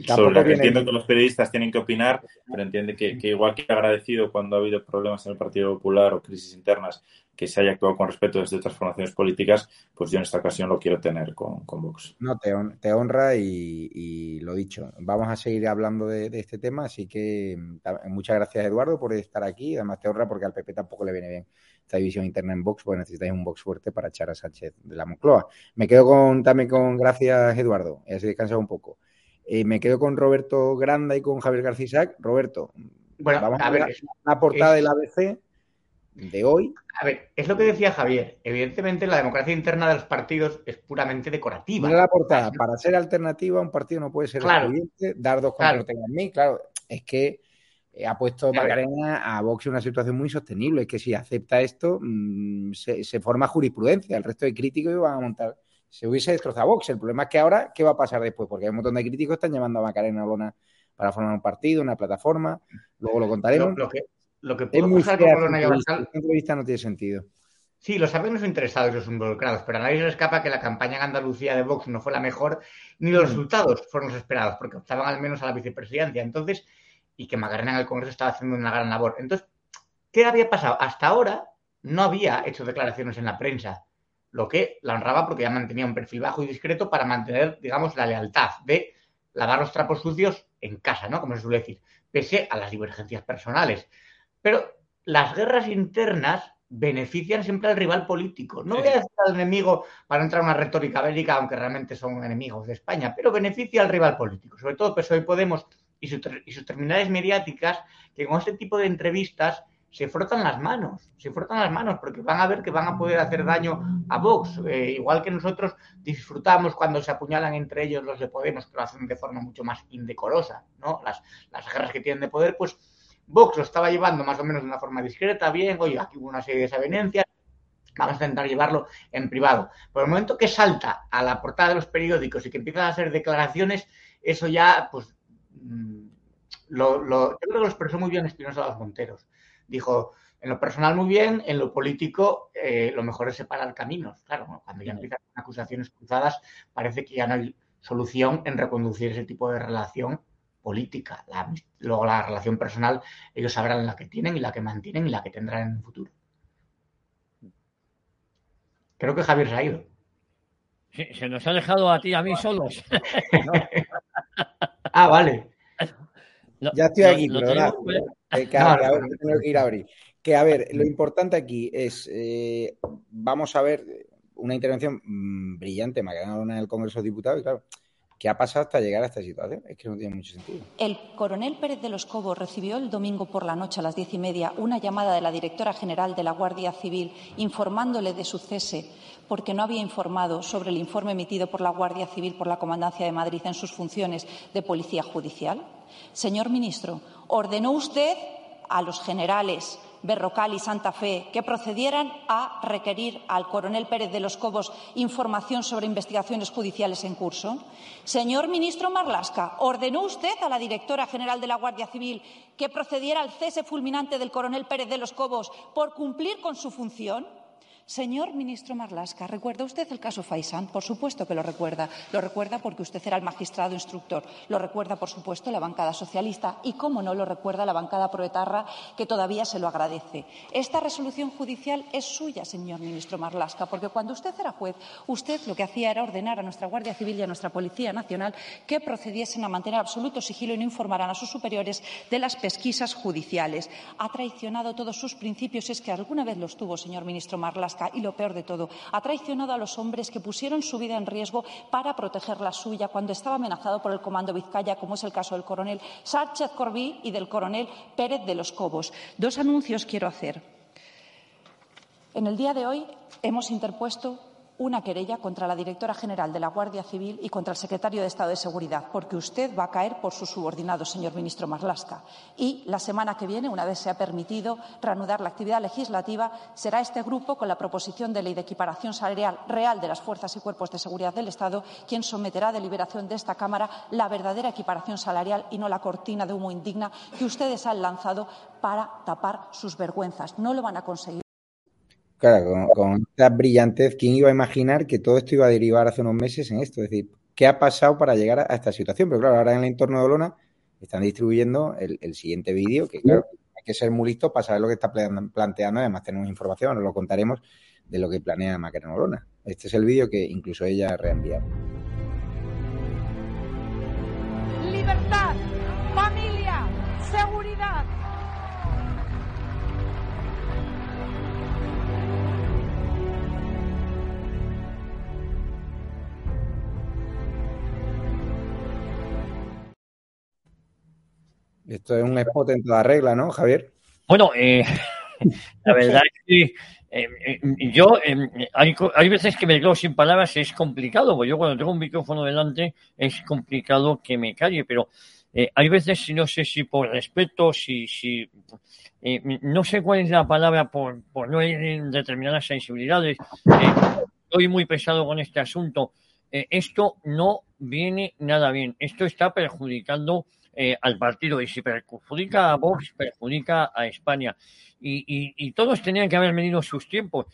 tampoco sobre viene entiendo que los periodistas tienen que opinar, pero entiende que, que igual que agradecido cuando ha habido problemas en el Partido Popular o crisis internas que se haya actuado con respeto desde otras formaciones políticas, pues yo en esta ocasión lo quiero tener con, con Vox. No, te, hon- te honra y, y lo dicho. Vamos a seguir hablando de, de este tema, así que mm, muchas gracias Eduardo por estar aquí. Además te honra porque al PP tampoco le viene bien esta división interna en Vox, porque necesitáis un Vox fuerte para echar a Sánchez de la Moncloa. Me quedo con también con gracias Eduardo, y así descansa un poco. Eh, me quedo con Roberto Granda y con Javier García Isaac. Roberto, Bueno, vamos a a ver, la portada es- del ABC de hoy. A ver, es lo que decía Javier. Evidentemente, la democracia interna de los partidos es puramente decorativa. Mira la portada. Para ser alternativa, un partido no puede ser Claro. dar dos Claro. contra en mí. Claro, es que eh, ha puesto. Macarena a Vox en una situación muy sostenible. Es que si acepta esto, mm, se, se forma jurisprudencia. El resto de críticos iban a montar. Se hubiese destrozado Vox. El problema es que ahora, ¿qué va a pasar después? Porque hay un montón de críticos que están llamando a Macarena Olona para formar un partido, una plataforma. Luego lo contaremos. Lo, lo que, lo que es pudo muy pasar fea con Olona y. Abascal Desde el punto de vista no tiene sentido. Sí, los saben los interesados y los involucrados, pero a nadie se escapa que la campaña en Andalucía de Vox no fue la mejor, ni los Mm. resultados fueron los esperados, porque optaban al menos a la vicepresidencia. Entonces, y que Macarena en el Congreso estaba haciendo una gran labor. Entonces, ¿qué había pasado? Hasta ahora no había hecho declaraciones en la prensa, lo que la honraba porque ya mantenía un perfil bajo y discreto para mantener, digamos, la lealtad de lavar los trapos sucios en casa, ¿no? Como se suele decir, pese a las divergencias personales. Pero las guerras internas benefician siempre al rival político. No voy a decir al enemigo para entrar en una retórica bélica, aunque realmente son enemigos de España, pero beneficia al rival político, sobre todo PSOE y Podemos y sus terminales mediáticas, que con este tipo de entrevistas se frotan las manos, se frotan las manos porque van a ver que van a poder hacer daño a Vox, Eh, igual que nosotros disfrutamos cuando se apuñalan entre ellos los de Podemos, que lo hacen de forma mucho más indecorosa, ¿no? Las, las guerras que tienen de poder, pues Vox lo estaba llevando más o menos de una forma discreta, bien, oye, aquí hubo una serie de desavenencias, vamos a intentar llevarlo en privado. Por el momento que salta a la portada de los periódicos y que empiezan a hacer declaraciones, eso ya, pues, mm, lo, lo- yo creo que lo expresó muy bien Espinosa de los Monteros. Dijo, en lo personal muy bien, en lo político eh, lo mejor es separar caminos. Claro, cuando ya empiezan con acusaciones cruzadas, parece que ya no hay solución en reconducir ese tipo de relación política. La luego la relación personal, ellos sabrán la que tienen y la que mantienen y la que tendrán en el futuro. Creo que Javier se ha ido. Sí, se nos ha dejado a ti y a mí solos. <laughs> Ah, vale. <laughs> Ya estoy aquí, tenemos- Eh, que, a- no, ver, no. que tengo que ir a abrir. Que a ver, lo importante aquí es, eh, vamos a ver una intervención mm, brillante, Macarena Olona en el Congreso de Diputados, y claro, ¿qué ha pasado hasta llegar a esta situación? Es que no tiene mucho sentido. El coronel Pérez de los Cobos recibió el domingo por la noche a las diez y media una llamada de la directora general de la Guardia Civil informándole de su cese porque no había informado sobre el informe emitido por la Guardia Civil por la Comandancia de Madrid en sus funciones de policía judicial. Señor ministro, ¿ordenó usted a los generales Berrocal y Santa Fe que procedieran a requerir al coronel Pérez de los Cobos información sobre investigaciones judiciales en curso? Señor ministro Marlasca, ¿ordenó usted a la directora general de la Guardia Civil que procediera al cese fulminante del coronel Pérez de los Cobos por cumplir con su función? Señor ministro Marlasca, ¿recuerda usted el caso Faisán? Por supuesto que lo recuerda. Lo recuerda porque usted era el magistrado instructor. Lo recuerda, por supuesto, la bancada socialista. Y, cómo no, lo recuerda la bancada proetarra, que todavía se lo agradece. Esta resolución judicial es suya, señor ministro Marlasca, porque cuando usted era juez, usted lo que hacía era ordenar a nuestra Guardia Civil y a nuestra Policía Nacional que procediesen a mantener absoluto sigilo y no informaran a sus superiores de las pesquisas judiciales. Ha traicionado todos sus principios, es que alguna vez los tuvo, señor ministro Marlasca y lo peor de todo, ha traicionado a los hombres que pusieron su vida en riesgo para proteger la suya cuando estaba amenazado por el Comando Vizcaya, como es el caso del coronel Sánchez Corbí y del coronel Pérez de los Cobos. Dos anuncios quiero hacer. En el día de hoy hemos interpuesto una querella contra la directora general de la Guardia Civil y contra el secretario de Estado de Seguridad, porque usted va a caer por su subordinado, señor ministro Marlasca. Y la semana que viene, una vez se ha permitido reanudar la actividad legislativa, será este grupo, con la proposición de ley de equiparación salarial real de las fuerzas y cuerpos de seguridad del Estado, quien someterá a deliberación de esta Cámara la verdadera equiparación salarial y no la cortina de humo indigna que ustedes han lanzado para tapar sus vergüenzas. No lo van a conseguir. Claro, con, con, esta brillantez, ¿quién iba a imaginar que todo esto iba a derivar hace unos meses en esto? Es decir, ¿qué ha pasado para llegar a, esta situación? Pero claro, ahora en el entorno de Olona están distribuyendo el, el siguiente vídeo, que claro, hay que ser muy listo para saber lo que está planteando. Además, tenemos información, nos lo contaremos de lo que planea Macarena Olona. Este es el vídeo que incluso ella ha reenviado. Libertad, familia, seguridad. Esto es un spot en toda regla, ¿no, Javier? Bueno, eh, <laughs> la verdad es que eh, eh, yo, eh, hay, hay, veces que me quedo sin palabras, es complicado, porque yo cuando tengo un micrófono delante es complicado que me calle, pero hay veces, no sé si por respeto, si, si no sé cuál es la palabra por, por no ir en determinadas sensibilidades, estoy muy pesado con este asunto. esto no viene nada bien, esto está perjudicando eh, al partido y si perjudica a Vox, perjudica a España. Y, y, y, todos tenían que haber medido sus tiempos.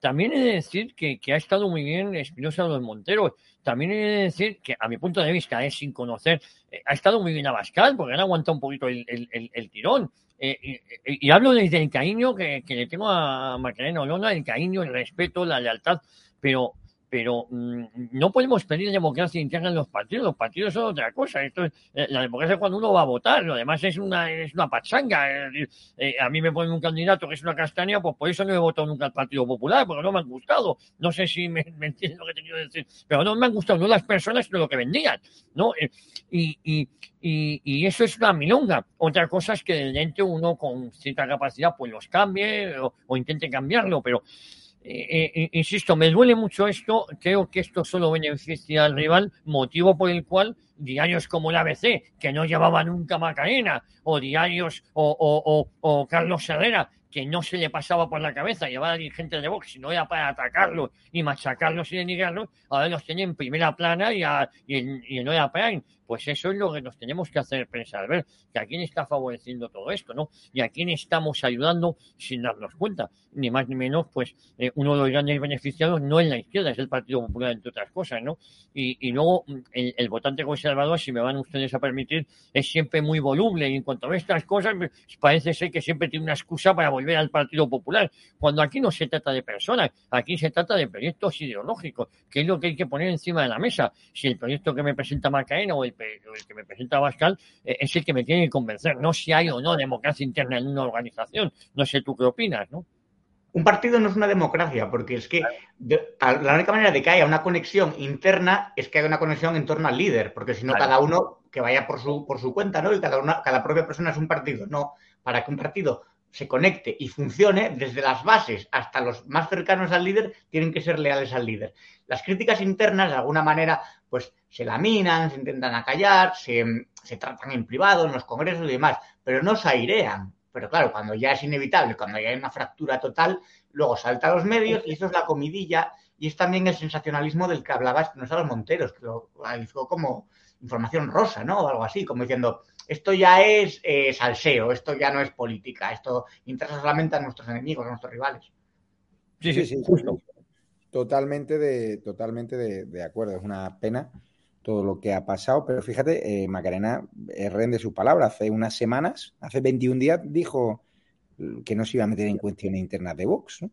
También he de decir que, que ha estado muy bien Espinosa de los Monteros. También he de decir que, a mi punto de vista, es sin conocer, eh, ha estado muy bien Abascal, porque han aguantado un poquito el, el, el, el tirón. Eh, y, y, hablo desde el cariño que, que le tengo a Macarena Olona, el cariño, el respeto, la lealtad, pero pero mmm, no podemos pedir democracia interna en los partidos. Los partidos son otra cosa. Esto es, eh, la democracia es cuando uno va a votar. Lo demás es una, es una pachanga. Eh, a mí me ponen un candidato que es una castaña, pues por eso no he votado nunca al Partido Popular, porque no me han gustado. No sé si me, me entienden lo que tenido que decir, pero no me han gustado no las personas, sino lo que vendían. ¿no? Eh, y, y, y, eso es una milonga. Otra cosa es que del ente uno con cierta capacidad pues los cambie o intente cambiarlo, pero eh, eh, insisto, me duele mucho esto, creo que esto solo beneficia al rival, motivo por el cual diarios como el ABC, que no llevaba nunca Macarena, o diarios o, o, o, Carlos Herrera, que no se le pasaba por la cabeza llevar a dirigentes de Vox, sino era para atacarlos y machacarlos y denigrarlos, ahora los tienen en primera plana y, a, y, en, y. Pues eso es lo que nos tenemos que hacer pensar, ver que a quién está favoreciendo todo esto, ¿no? Y a quién estamos ayudando sin darnos cuenta. Ni más ni menos, pues eh, uno de los grandes beneficiados no es la izquierda, es el Partido Popular, entre otras cosas, ¿no? Y, y luego el, el, votante conservador, si me van ustedes a permitir, es siempre muy voluble y en cuanto a estas cosas, parece ser que siempre tiene una excusa para volver al Partido Popular, cuando aquí no se trata de personas, aquí se trata de proyectos ideológicos, que es lo que hay que poner encima de la mesa. Si el proyecto que me presenta Macaena o el, el que me presenta Bascal eh, es el que me tiene que convencer, no si hay o no democracia interna en una organización. No sé tú qué opinas, ¿no? Un partido no es una democracia, porque es que de, la única manera de que haya una conexión interna es que haya una conexión en torno al líder, porque si no, claro. cada uno que vaya por su, por su cuenta, ¿no? Y cada, una, cada propia persona es un partido. No, para que un partido se conecte y funcione, desde las bases hasta los más cercanos al líder, tienen que ser leales al líder. Las críticas internas, de alguna manera, pues se laminan, se intentan acallar, se, se tratan en privado, en los congresos y demás, pero no se airean. Pero claro, cuando ya es inevitable, cuando ya hay una fractura total, luego salta a los medios y eso es la comidilla y es también el sensacionalismo del que hablaba Espinosa los Monteros, que lo calificó como información rosa, ¿no? O algo así, como diciendo, esto ya es eh, salseo, esto ya no es política, esto interesa solamente a nuestros enemigos, a nuestros rivales. Sí, sí, sí, justo. Totalmente de, totalmente de, de acuerdo. Es una pena todo lo que ha pasado, pero fíjate, eh, Macarena es rehén de su palabra. Hace unas semanas, hace 21 días, dijo que no se iba a meter en cuestiones internas de Vox. ¿no?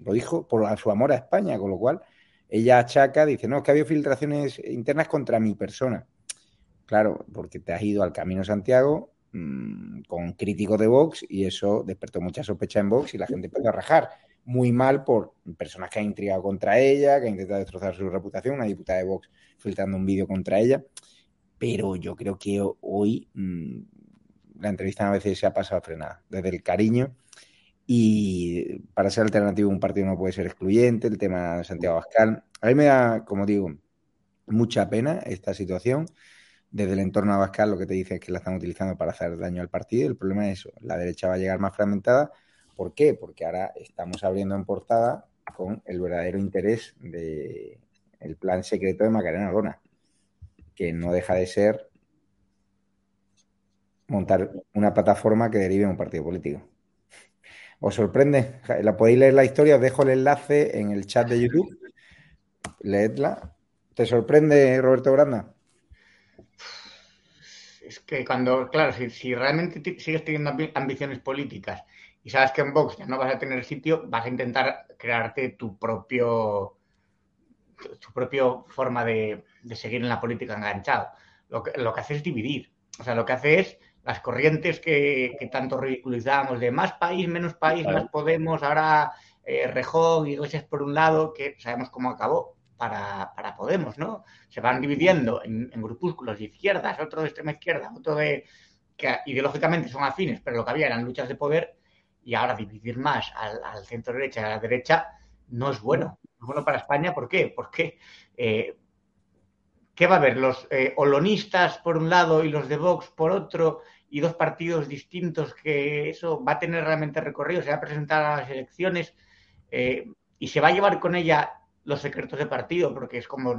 Lo dijo por a su amor a España, con lo cual ella achaca, dice, no, es que ha habido filtraciones internas contra mi persona. Claro, porque te has ido al Camino Santiago mmm, con críticos de Vox y eso despertó mucha sospecha en Vox y la gente empezó a rajar muy mal por personas que han intrigado contra ella, que han intentado destrozar su reputación, una diputada de Vox filtrando un vídeo contra ella. Pero yo creo que hoy mmm, la entrevista a veces se ha pasado frenada, desde el cariño. Y para ser alternativo, un partido no puede ser excluyente. El tema de Santiago Abascal. A mí me da, como digo, mucha pena esta situación. Desde el entorno Abascal, lo que te dice es que la están utilizando para hacer daño al partido. El problema es eso: la derecha va a llegar más fragmentada ¿Por qué? Porque ahora estamos abriendo en portada con el verdadero interés del de plan secreto de Macarena Lona, que no deja de ser montar una plataforma que derive en un partido político. ¿Os sorprende? La podéis leer la historia, os dejo el enlace en el chat de YouTube. Leedla. ¿Te sorprende, Roberto Branda? Es que cuando, claro, si, si realmente sigues teniendo ambiciones políticas y sabes que en Vox ya no vas a tener sitio, vas a intentar crearte tu propio tu propia forma de, de, seguir en la política enganchado. Lo que, lo que hace es dividir. O sea, lo que hace es las corrientes que, que tanto ridiculizamos de más país, menos país, claro. más Podemos, ahora eh, Rejón, Iglesias por un lado, que sabemos cómo acabó para, para Podemos, ¿no? Se van dividiendo en, en, grupúsculos de izquierdas, otro de extrema izquierda, otro de que ideológicamente son afines, pero lo que había eran luchas de poder y ahora dividir más al, centro derecha y a la derecha no es bueno. No es bueno para España. ¿Por qué? Porque eh, ¿qué va a haber? Los eh, olonistas por un lado y los de Vox por otro y dos partidos distintos que eso va a tener realmente recorrido, se va a presentar a las elecciones eh, y se va a llevar con ella los secretos de partido, porque es como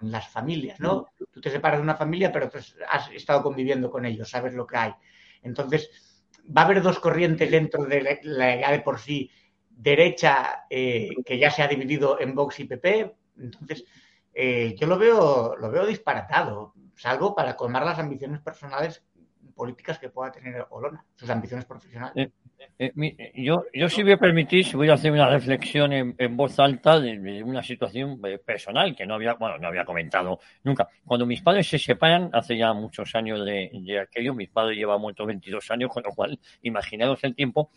las familias, ¿no? Tú te separas de una familia, pero has estado conviviendo con ellos, sabes lo que hay. Entonces, va a haber dos corrientes dentro de la, ya de por sí derecha eh, que ya se ha dividido en Vox y PP. Entonces, eh, yo lo veo, lo veo disparatado, salvo para colmar las ambiciones personales políticas que pueda tener Olona, sus ambiciones profesionales. Eh, eh, mi, yo, yo, si me permitís, voy a hacer una reflexión en, en voz alta de, de, una situación eh, personal que no había, bueno, no había comentado nunca. Cuando mis padres se separan, hace ya muchos años de, de aquello, mis padres llevan muertos 22 años, con lo cual, imaginaros el tiempo.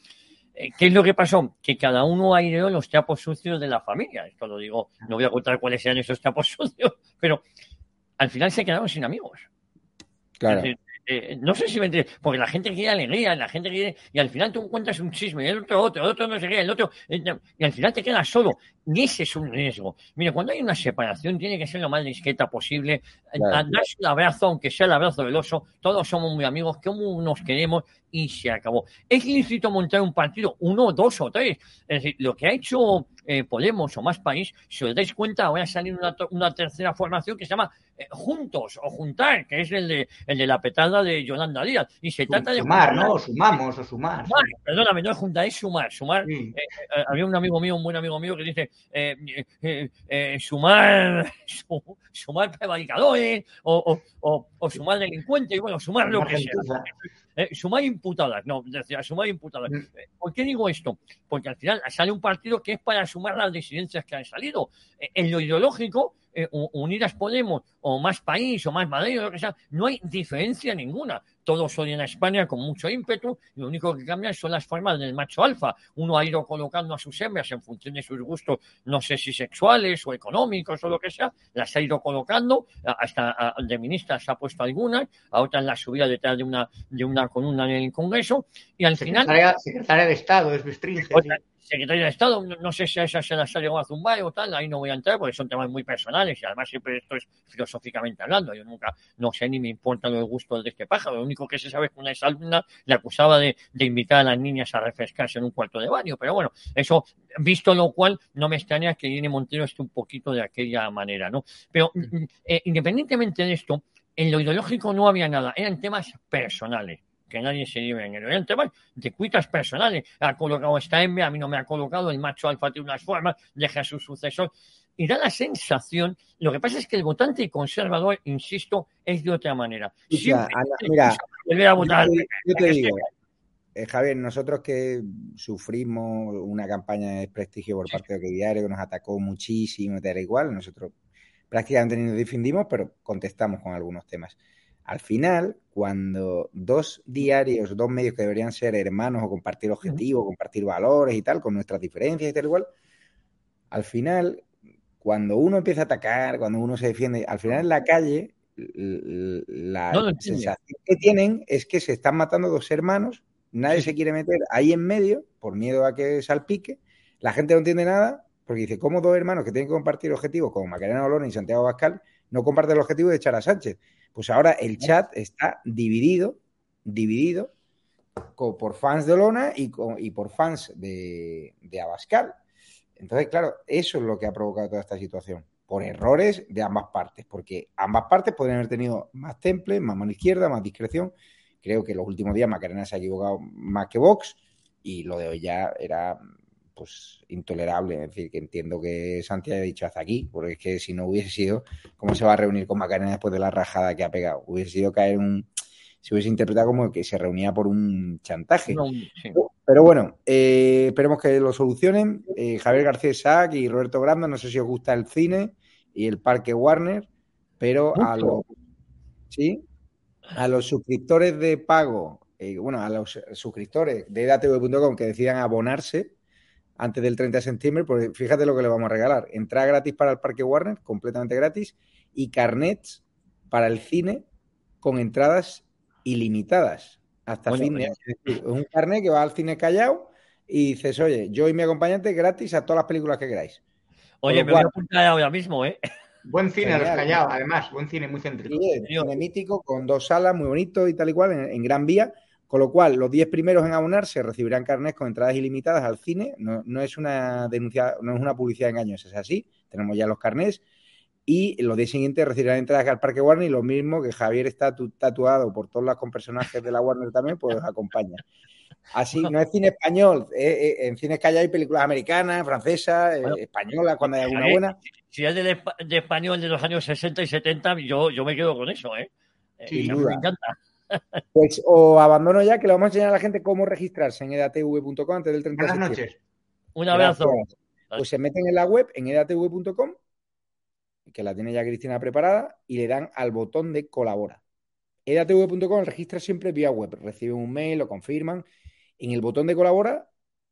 Eh, ¿Qué es lo que pasó? Que cada uno aireó los trapos sucios de la familia. Esto lo digo, no voy a contar cuáles eran esos trapos <laughs> sucios, pero al final se quedaron sin amigos. Claro. Es decir, eh, no sé si me entiendes, porque la gente quiere alegría, la gente quiere, y al final tú encuentras un chisme, y el otro otro, el otro no sé qué, el otro, eh, y al final te quedas solo. Y ese es un riesgo. Mira, cuando hay una separación tiene que ser lo más discreta posible, claro. darse un abrazo, aunque sea el abrazo del oso, todos somos muy amigos, como nos queremos, y se acabó. Es lícito montar un partido, uno, dos o tres. Es decir, lo que ha hecho eh, Podemos o Más País, si os dais cuenta, ahora a salir una, una tercera formación que se llama eh, Juntos o Juntar, que es el de, el de la petada de Yolanda Díaz. Y se trata de. Sumar, ¿no? O sumamos o sumar. sumar. Perdóname, no es juntar, es sumar. Sumar. Sí. Eh, había un amigo mío, un buen amigo mío, que dice: sumar, <laughs> sumar prevaricadores o, o, o, sumar delincuentes. Y bueno, sumar lo que sea. Eh, sumar imputadas, no, decía, sumar imputadas. Mm. ¿Por qué digo esto? Porque al final sale un partido que es para sumar las disidencias que han salido. Eh, en lo ideológico, eh, Unidas Podemos, o Más País, o Más Madrid, o lo que sea, no hay diferencia ninguna. Todos odian a España con mucho ímpetu, y lo único que cambia son las formas del macho alfa. Uno ha ido colocando a sus hembras en función de sus gustos, no sé si sexuales o económicos o lo que sea, las ha ido colocando, hasta de ministras ha puesto algunas, a otras las subía detrás de una, de una columna en el Congreso, y al secretaria, final... Secretaria de Estado, es Bestringe. Otra, secretaria de Estado, no, sé si a esa se las ha llegado a zumbar o tal, ahí no voy a entrar porque son temas muy personales y además siempre esto es filosóficamente hablando. Yo nunca, no sé ni me importan los gustos de este pájaro. Lo único que se sabe es que una exalumna le acusaba de, de invitar a las niñas a refrescarse en un cuarto de baño. Pero bueno, eso, visto lo cual, no me extraña que Irene Montero esté un poquito de aquella manera, ¿no? Pero eh, independientemente de esto, en lo ideológico no había nada, eran temas personales que nadie se lleve en el Oriente, ¿vale? de cuitas personales. Ha colocado esta hembra, a mí no me ha colocado, el macho alfa tiene unas formas, deja a su sucesor. Y da la sensación, lo que pasa es que el votante conservador, insisto, es de otra manera. Mira, Ana, mira a votar. yo, te, yo te digo, eh, Javier, nosotros que sufrimos una campaña de desprestigio por parte de Diario que nos atacó muchísimo, te da igual, nosotros prácticamente ni nos defendimos, pero contestamos con algunos temas. Al final, cuando dos diarios, dos medios que deberían ser hermanos o compartir objetivos, compartir valores y tal, con nuestras diferencias y tal igual, al final, cuando uno empieza a atacar, cuando uno se defiende, al final en la calle, la No sensación que tienen es que se están matando dos hermanos, nadie se quiere meter ahí en medio por miedo a que salpique, la gente no entiende nada, porque dice, ¿cómo dos hermanos que tienen que compartir objetivos, como Macarena Olona y Santiago Bascal, no comparten el objetivo de echar a Sánchez? Pues ahora el chat está dividido, dividido por fans de Olona y, y por fans de, de Abascal. Entonces, claro, eso es lo que ha provocado toda esta situación, por errores de ambas partes, porque ambas partes podrían haber tenido más temple, más mano izquierda, más discreción. Creo que los últimos días Macarena se ha equivocado más que Vox y lo de hoy ya era pues intolerable. Es decir, que entiendo que Santi haya dicho hasta aquí, porque es que si no hubiese sido, ¿cómo se va a reunir con Macarena después de la rajada que ha pegado? Hubiese sido caer un. Se hubiese interpretado como que se reunía por un chantaje. No, sí. Pero bueno, eh, esperemos que lo solucionen. Eh, Javier García Sac y Roberto Granda, no sé si os gusta el cine y el parque Warner, pero a los, ¿sí? a los suscriptores de pago, eh, bueno, a los suscriptores de edatv.com que decidan abonarse antes del 30 de septiembre, porque fíjate lo que le vamos a regalar. Entrada gratis para el parque Warner, completamente gratis, y carnets para el cine con entradas ilimitadas hasta Bueno, fin de año. Es decir, es un carnet que va al cine callao y dices, oye, yo y mi acompañante gratis a todas las películas que queráis. Oye, me voy a apuntar ahora mismo, ¿eh? Buen cine, los callados, además. Buen cine, muy céntrico. Sí, es cine mítico con dos salas muy bonito y tal y cual en, en Gran Vía. Con lo cual, los 10 primeros en abonarse recibirán carnets con entradas ilimitadas al cine. No, no es una denuncia, no es una publicidad engañosa, es así. Tenemos ya los carnets. Y los 10 siguientes recibirán entradas al Parque Warner y lo mismo que Javier está tu- tatuado por todos los con personajes de la Warner también, pues acompaña. Así, no es cine español, eh, eh, en cines que hay películas americanas, francesas, eh, españolas, cuando hay alguna buena. Si es de, de español de los años 60 y 70, yo, yo me quedo con eso, ¿eh? Sin duda. me encanta. Pues o abandono ya, que le vamos a enseñar a la gente cómo registrarse en edatv.com antes del 30 de Buenas noches. Un abrazo. Gracias. Pues se meten en la web, en edatv.com, que la tiene ya Cristina preparada, y le dan al botón de colabora. edatv.com registra siempre vía web. Reciben un mail, lo confirman. En el botón de colabora,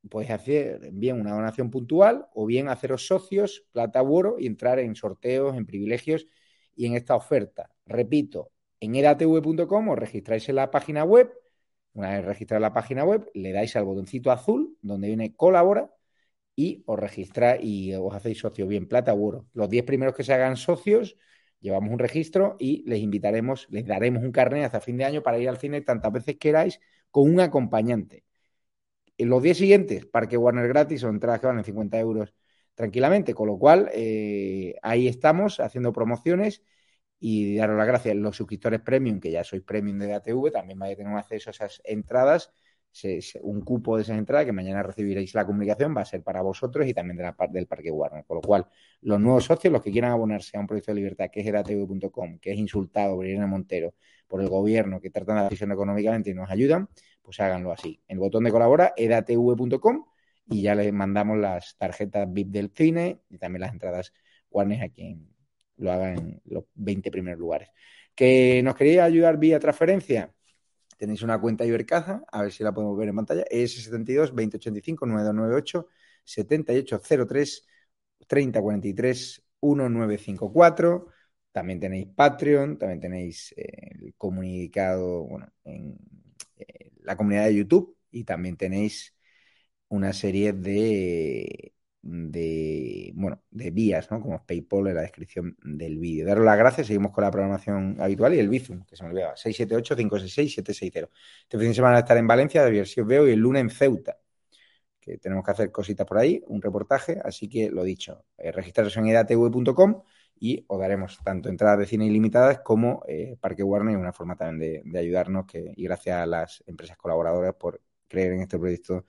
puedes hacer bien una donación puntual o bien haceros socios, plata u oro, y entrar en sorteos, en privilegios y en esta oferta. Repito, en edatv.com os registráis en la página web. Una vez registrada la página web, le dais al botoncito azul donde viene colabora y os registráis y os hacéis socio bien plata u oro. Los 10 primeros que se hagan socios, llevamos un registro y les invitaremos, les daremos un carnet hasta fin de año para ir al cine tantas veces queráis con un acompañante. En los 10 siguientes, Parque Warner gratis o entradas que valen 50 euros tranquilamente, con lo cual eh, ahí estamos haciendo promociones y daros las gracias. Los suscriptores premium, que ya sois premium de DATV, también vais a tener acceso a esas entradas, un cupo de esas entradas que mañana recibiréis la comunicación, va a ser para vosotros y también de la parte del Parque Warner. Con lo cual, los nuevos socios, los que quieran abonarse a un proyecto de libertad que es edatv.com, que es insultado por Irene Montero, por el gobierno, que tratan la decisión económicamente y nos ayudan, pues háganlo así. El botón de colabora, edatv.com, y ya les mandamos las tarjetas VIP del cine y también las entradas Warner a quien lo haga en los 20 primeros lugares. ¿Que nos queréis ayudar vía transferencia? Tenéis una cuenta Ibercaja, a ver si la podemos ver en pantalla, ES72 2085 9298 7803 3043 1954. También tenéis Patreon, también tenéis eh, el comunicado bueno, en eh, la comunidad de YouTube y también tenéis una serie de, de, bueno, de vías, ¿no? Como PayPal en la descripción del vídeo. Daros las gracias, seguimos con la programación habitual y el Bizum, que se me olvidaba, 678-566-760. Este fin de semana estar en Valencia, de si os veo, y el lunes en Ceuta, que tenemos que hacer cositas por ahí, un reportaje, así que lo dicho, eh, registraros en edatv.com y os daremos tanto entradas de cine ilimitadas como eh, Parque Warner, una forma también de, de ayudarnos que, y gracias a las empresas colaboradoras por creer en este proyecto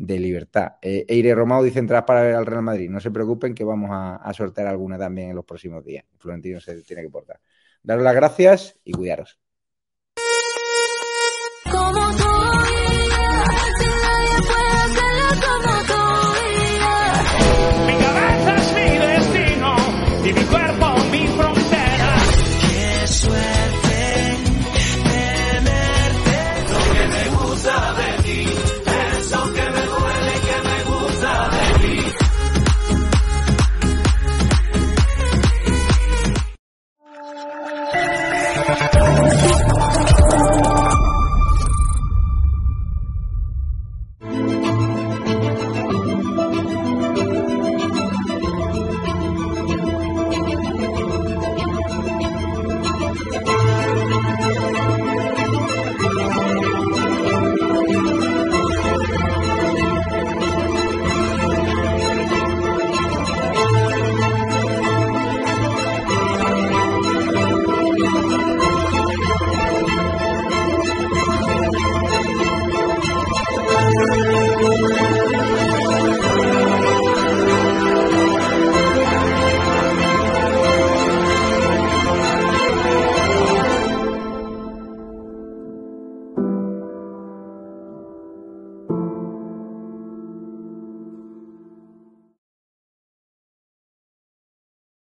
de libertad. Eh, Eire Romao dice entradas para ver al Real Madrid. No se preocupen que vamos a, a, sortear alguna también en los próximos días. Florentino se tiene que portar. Daros las gracias y cuidaros.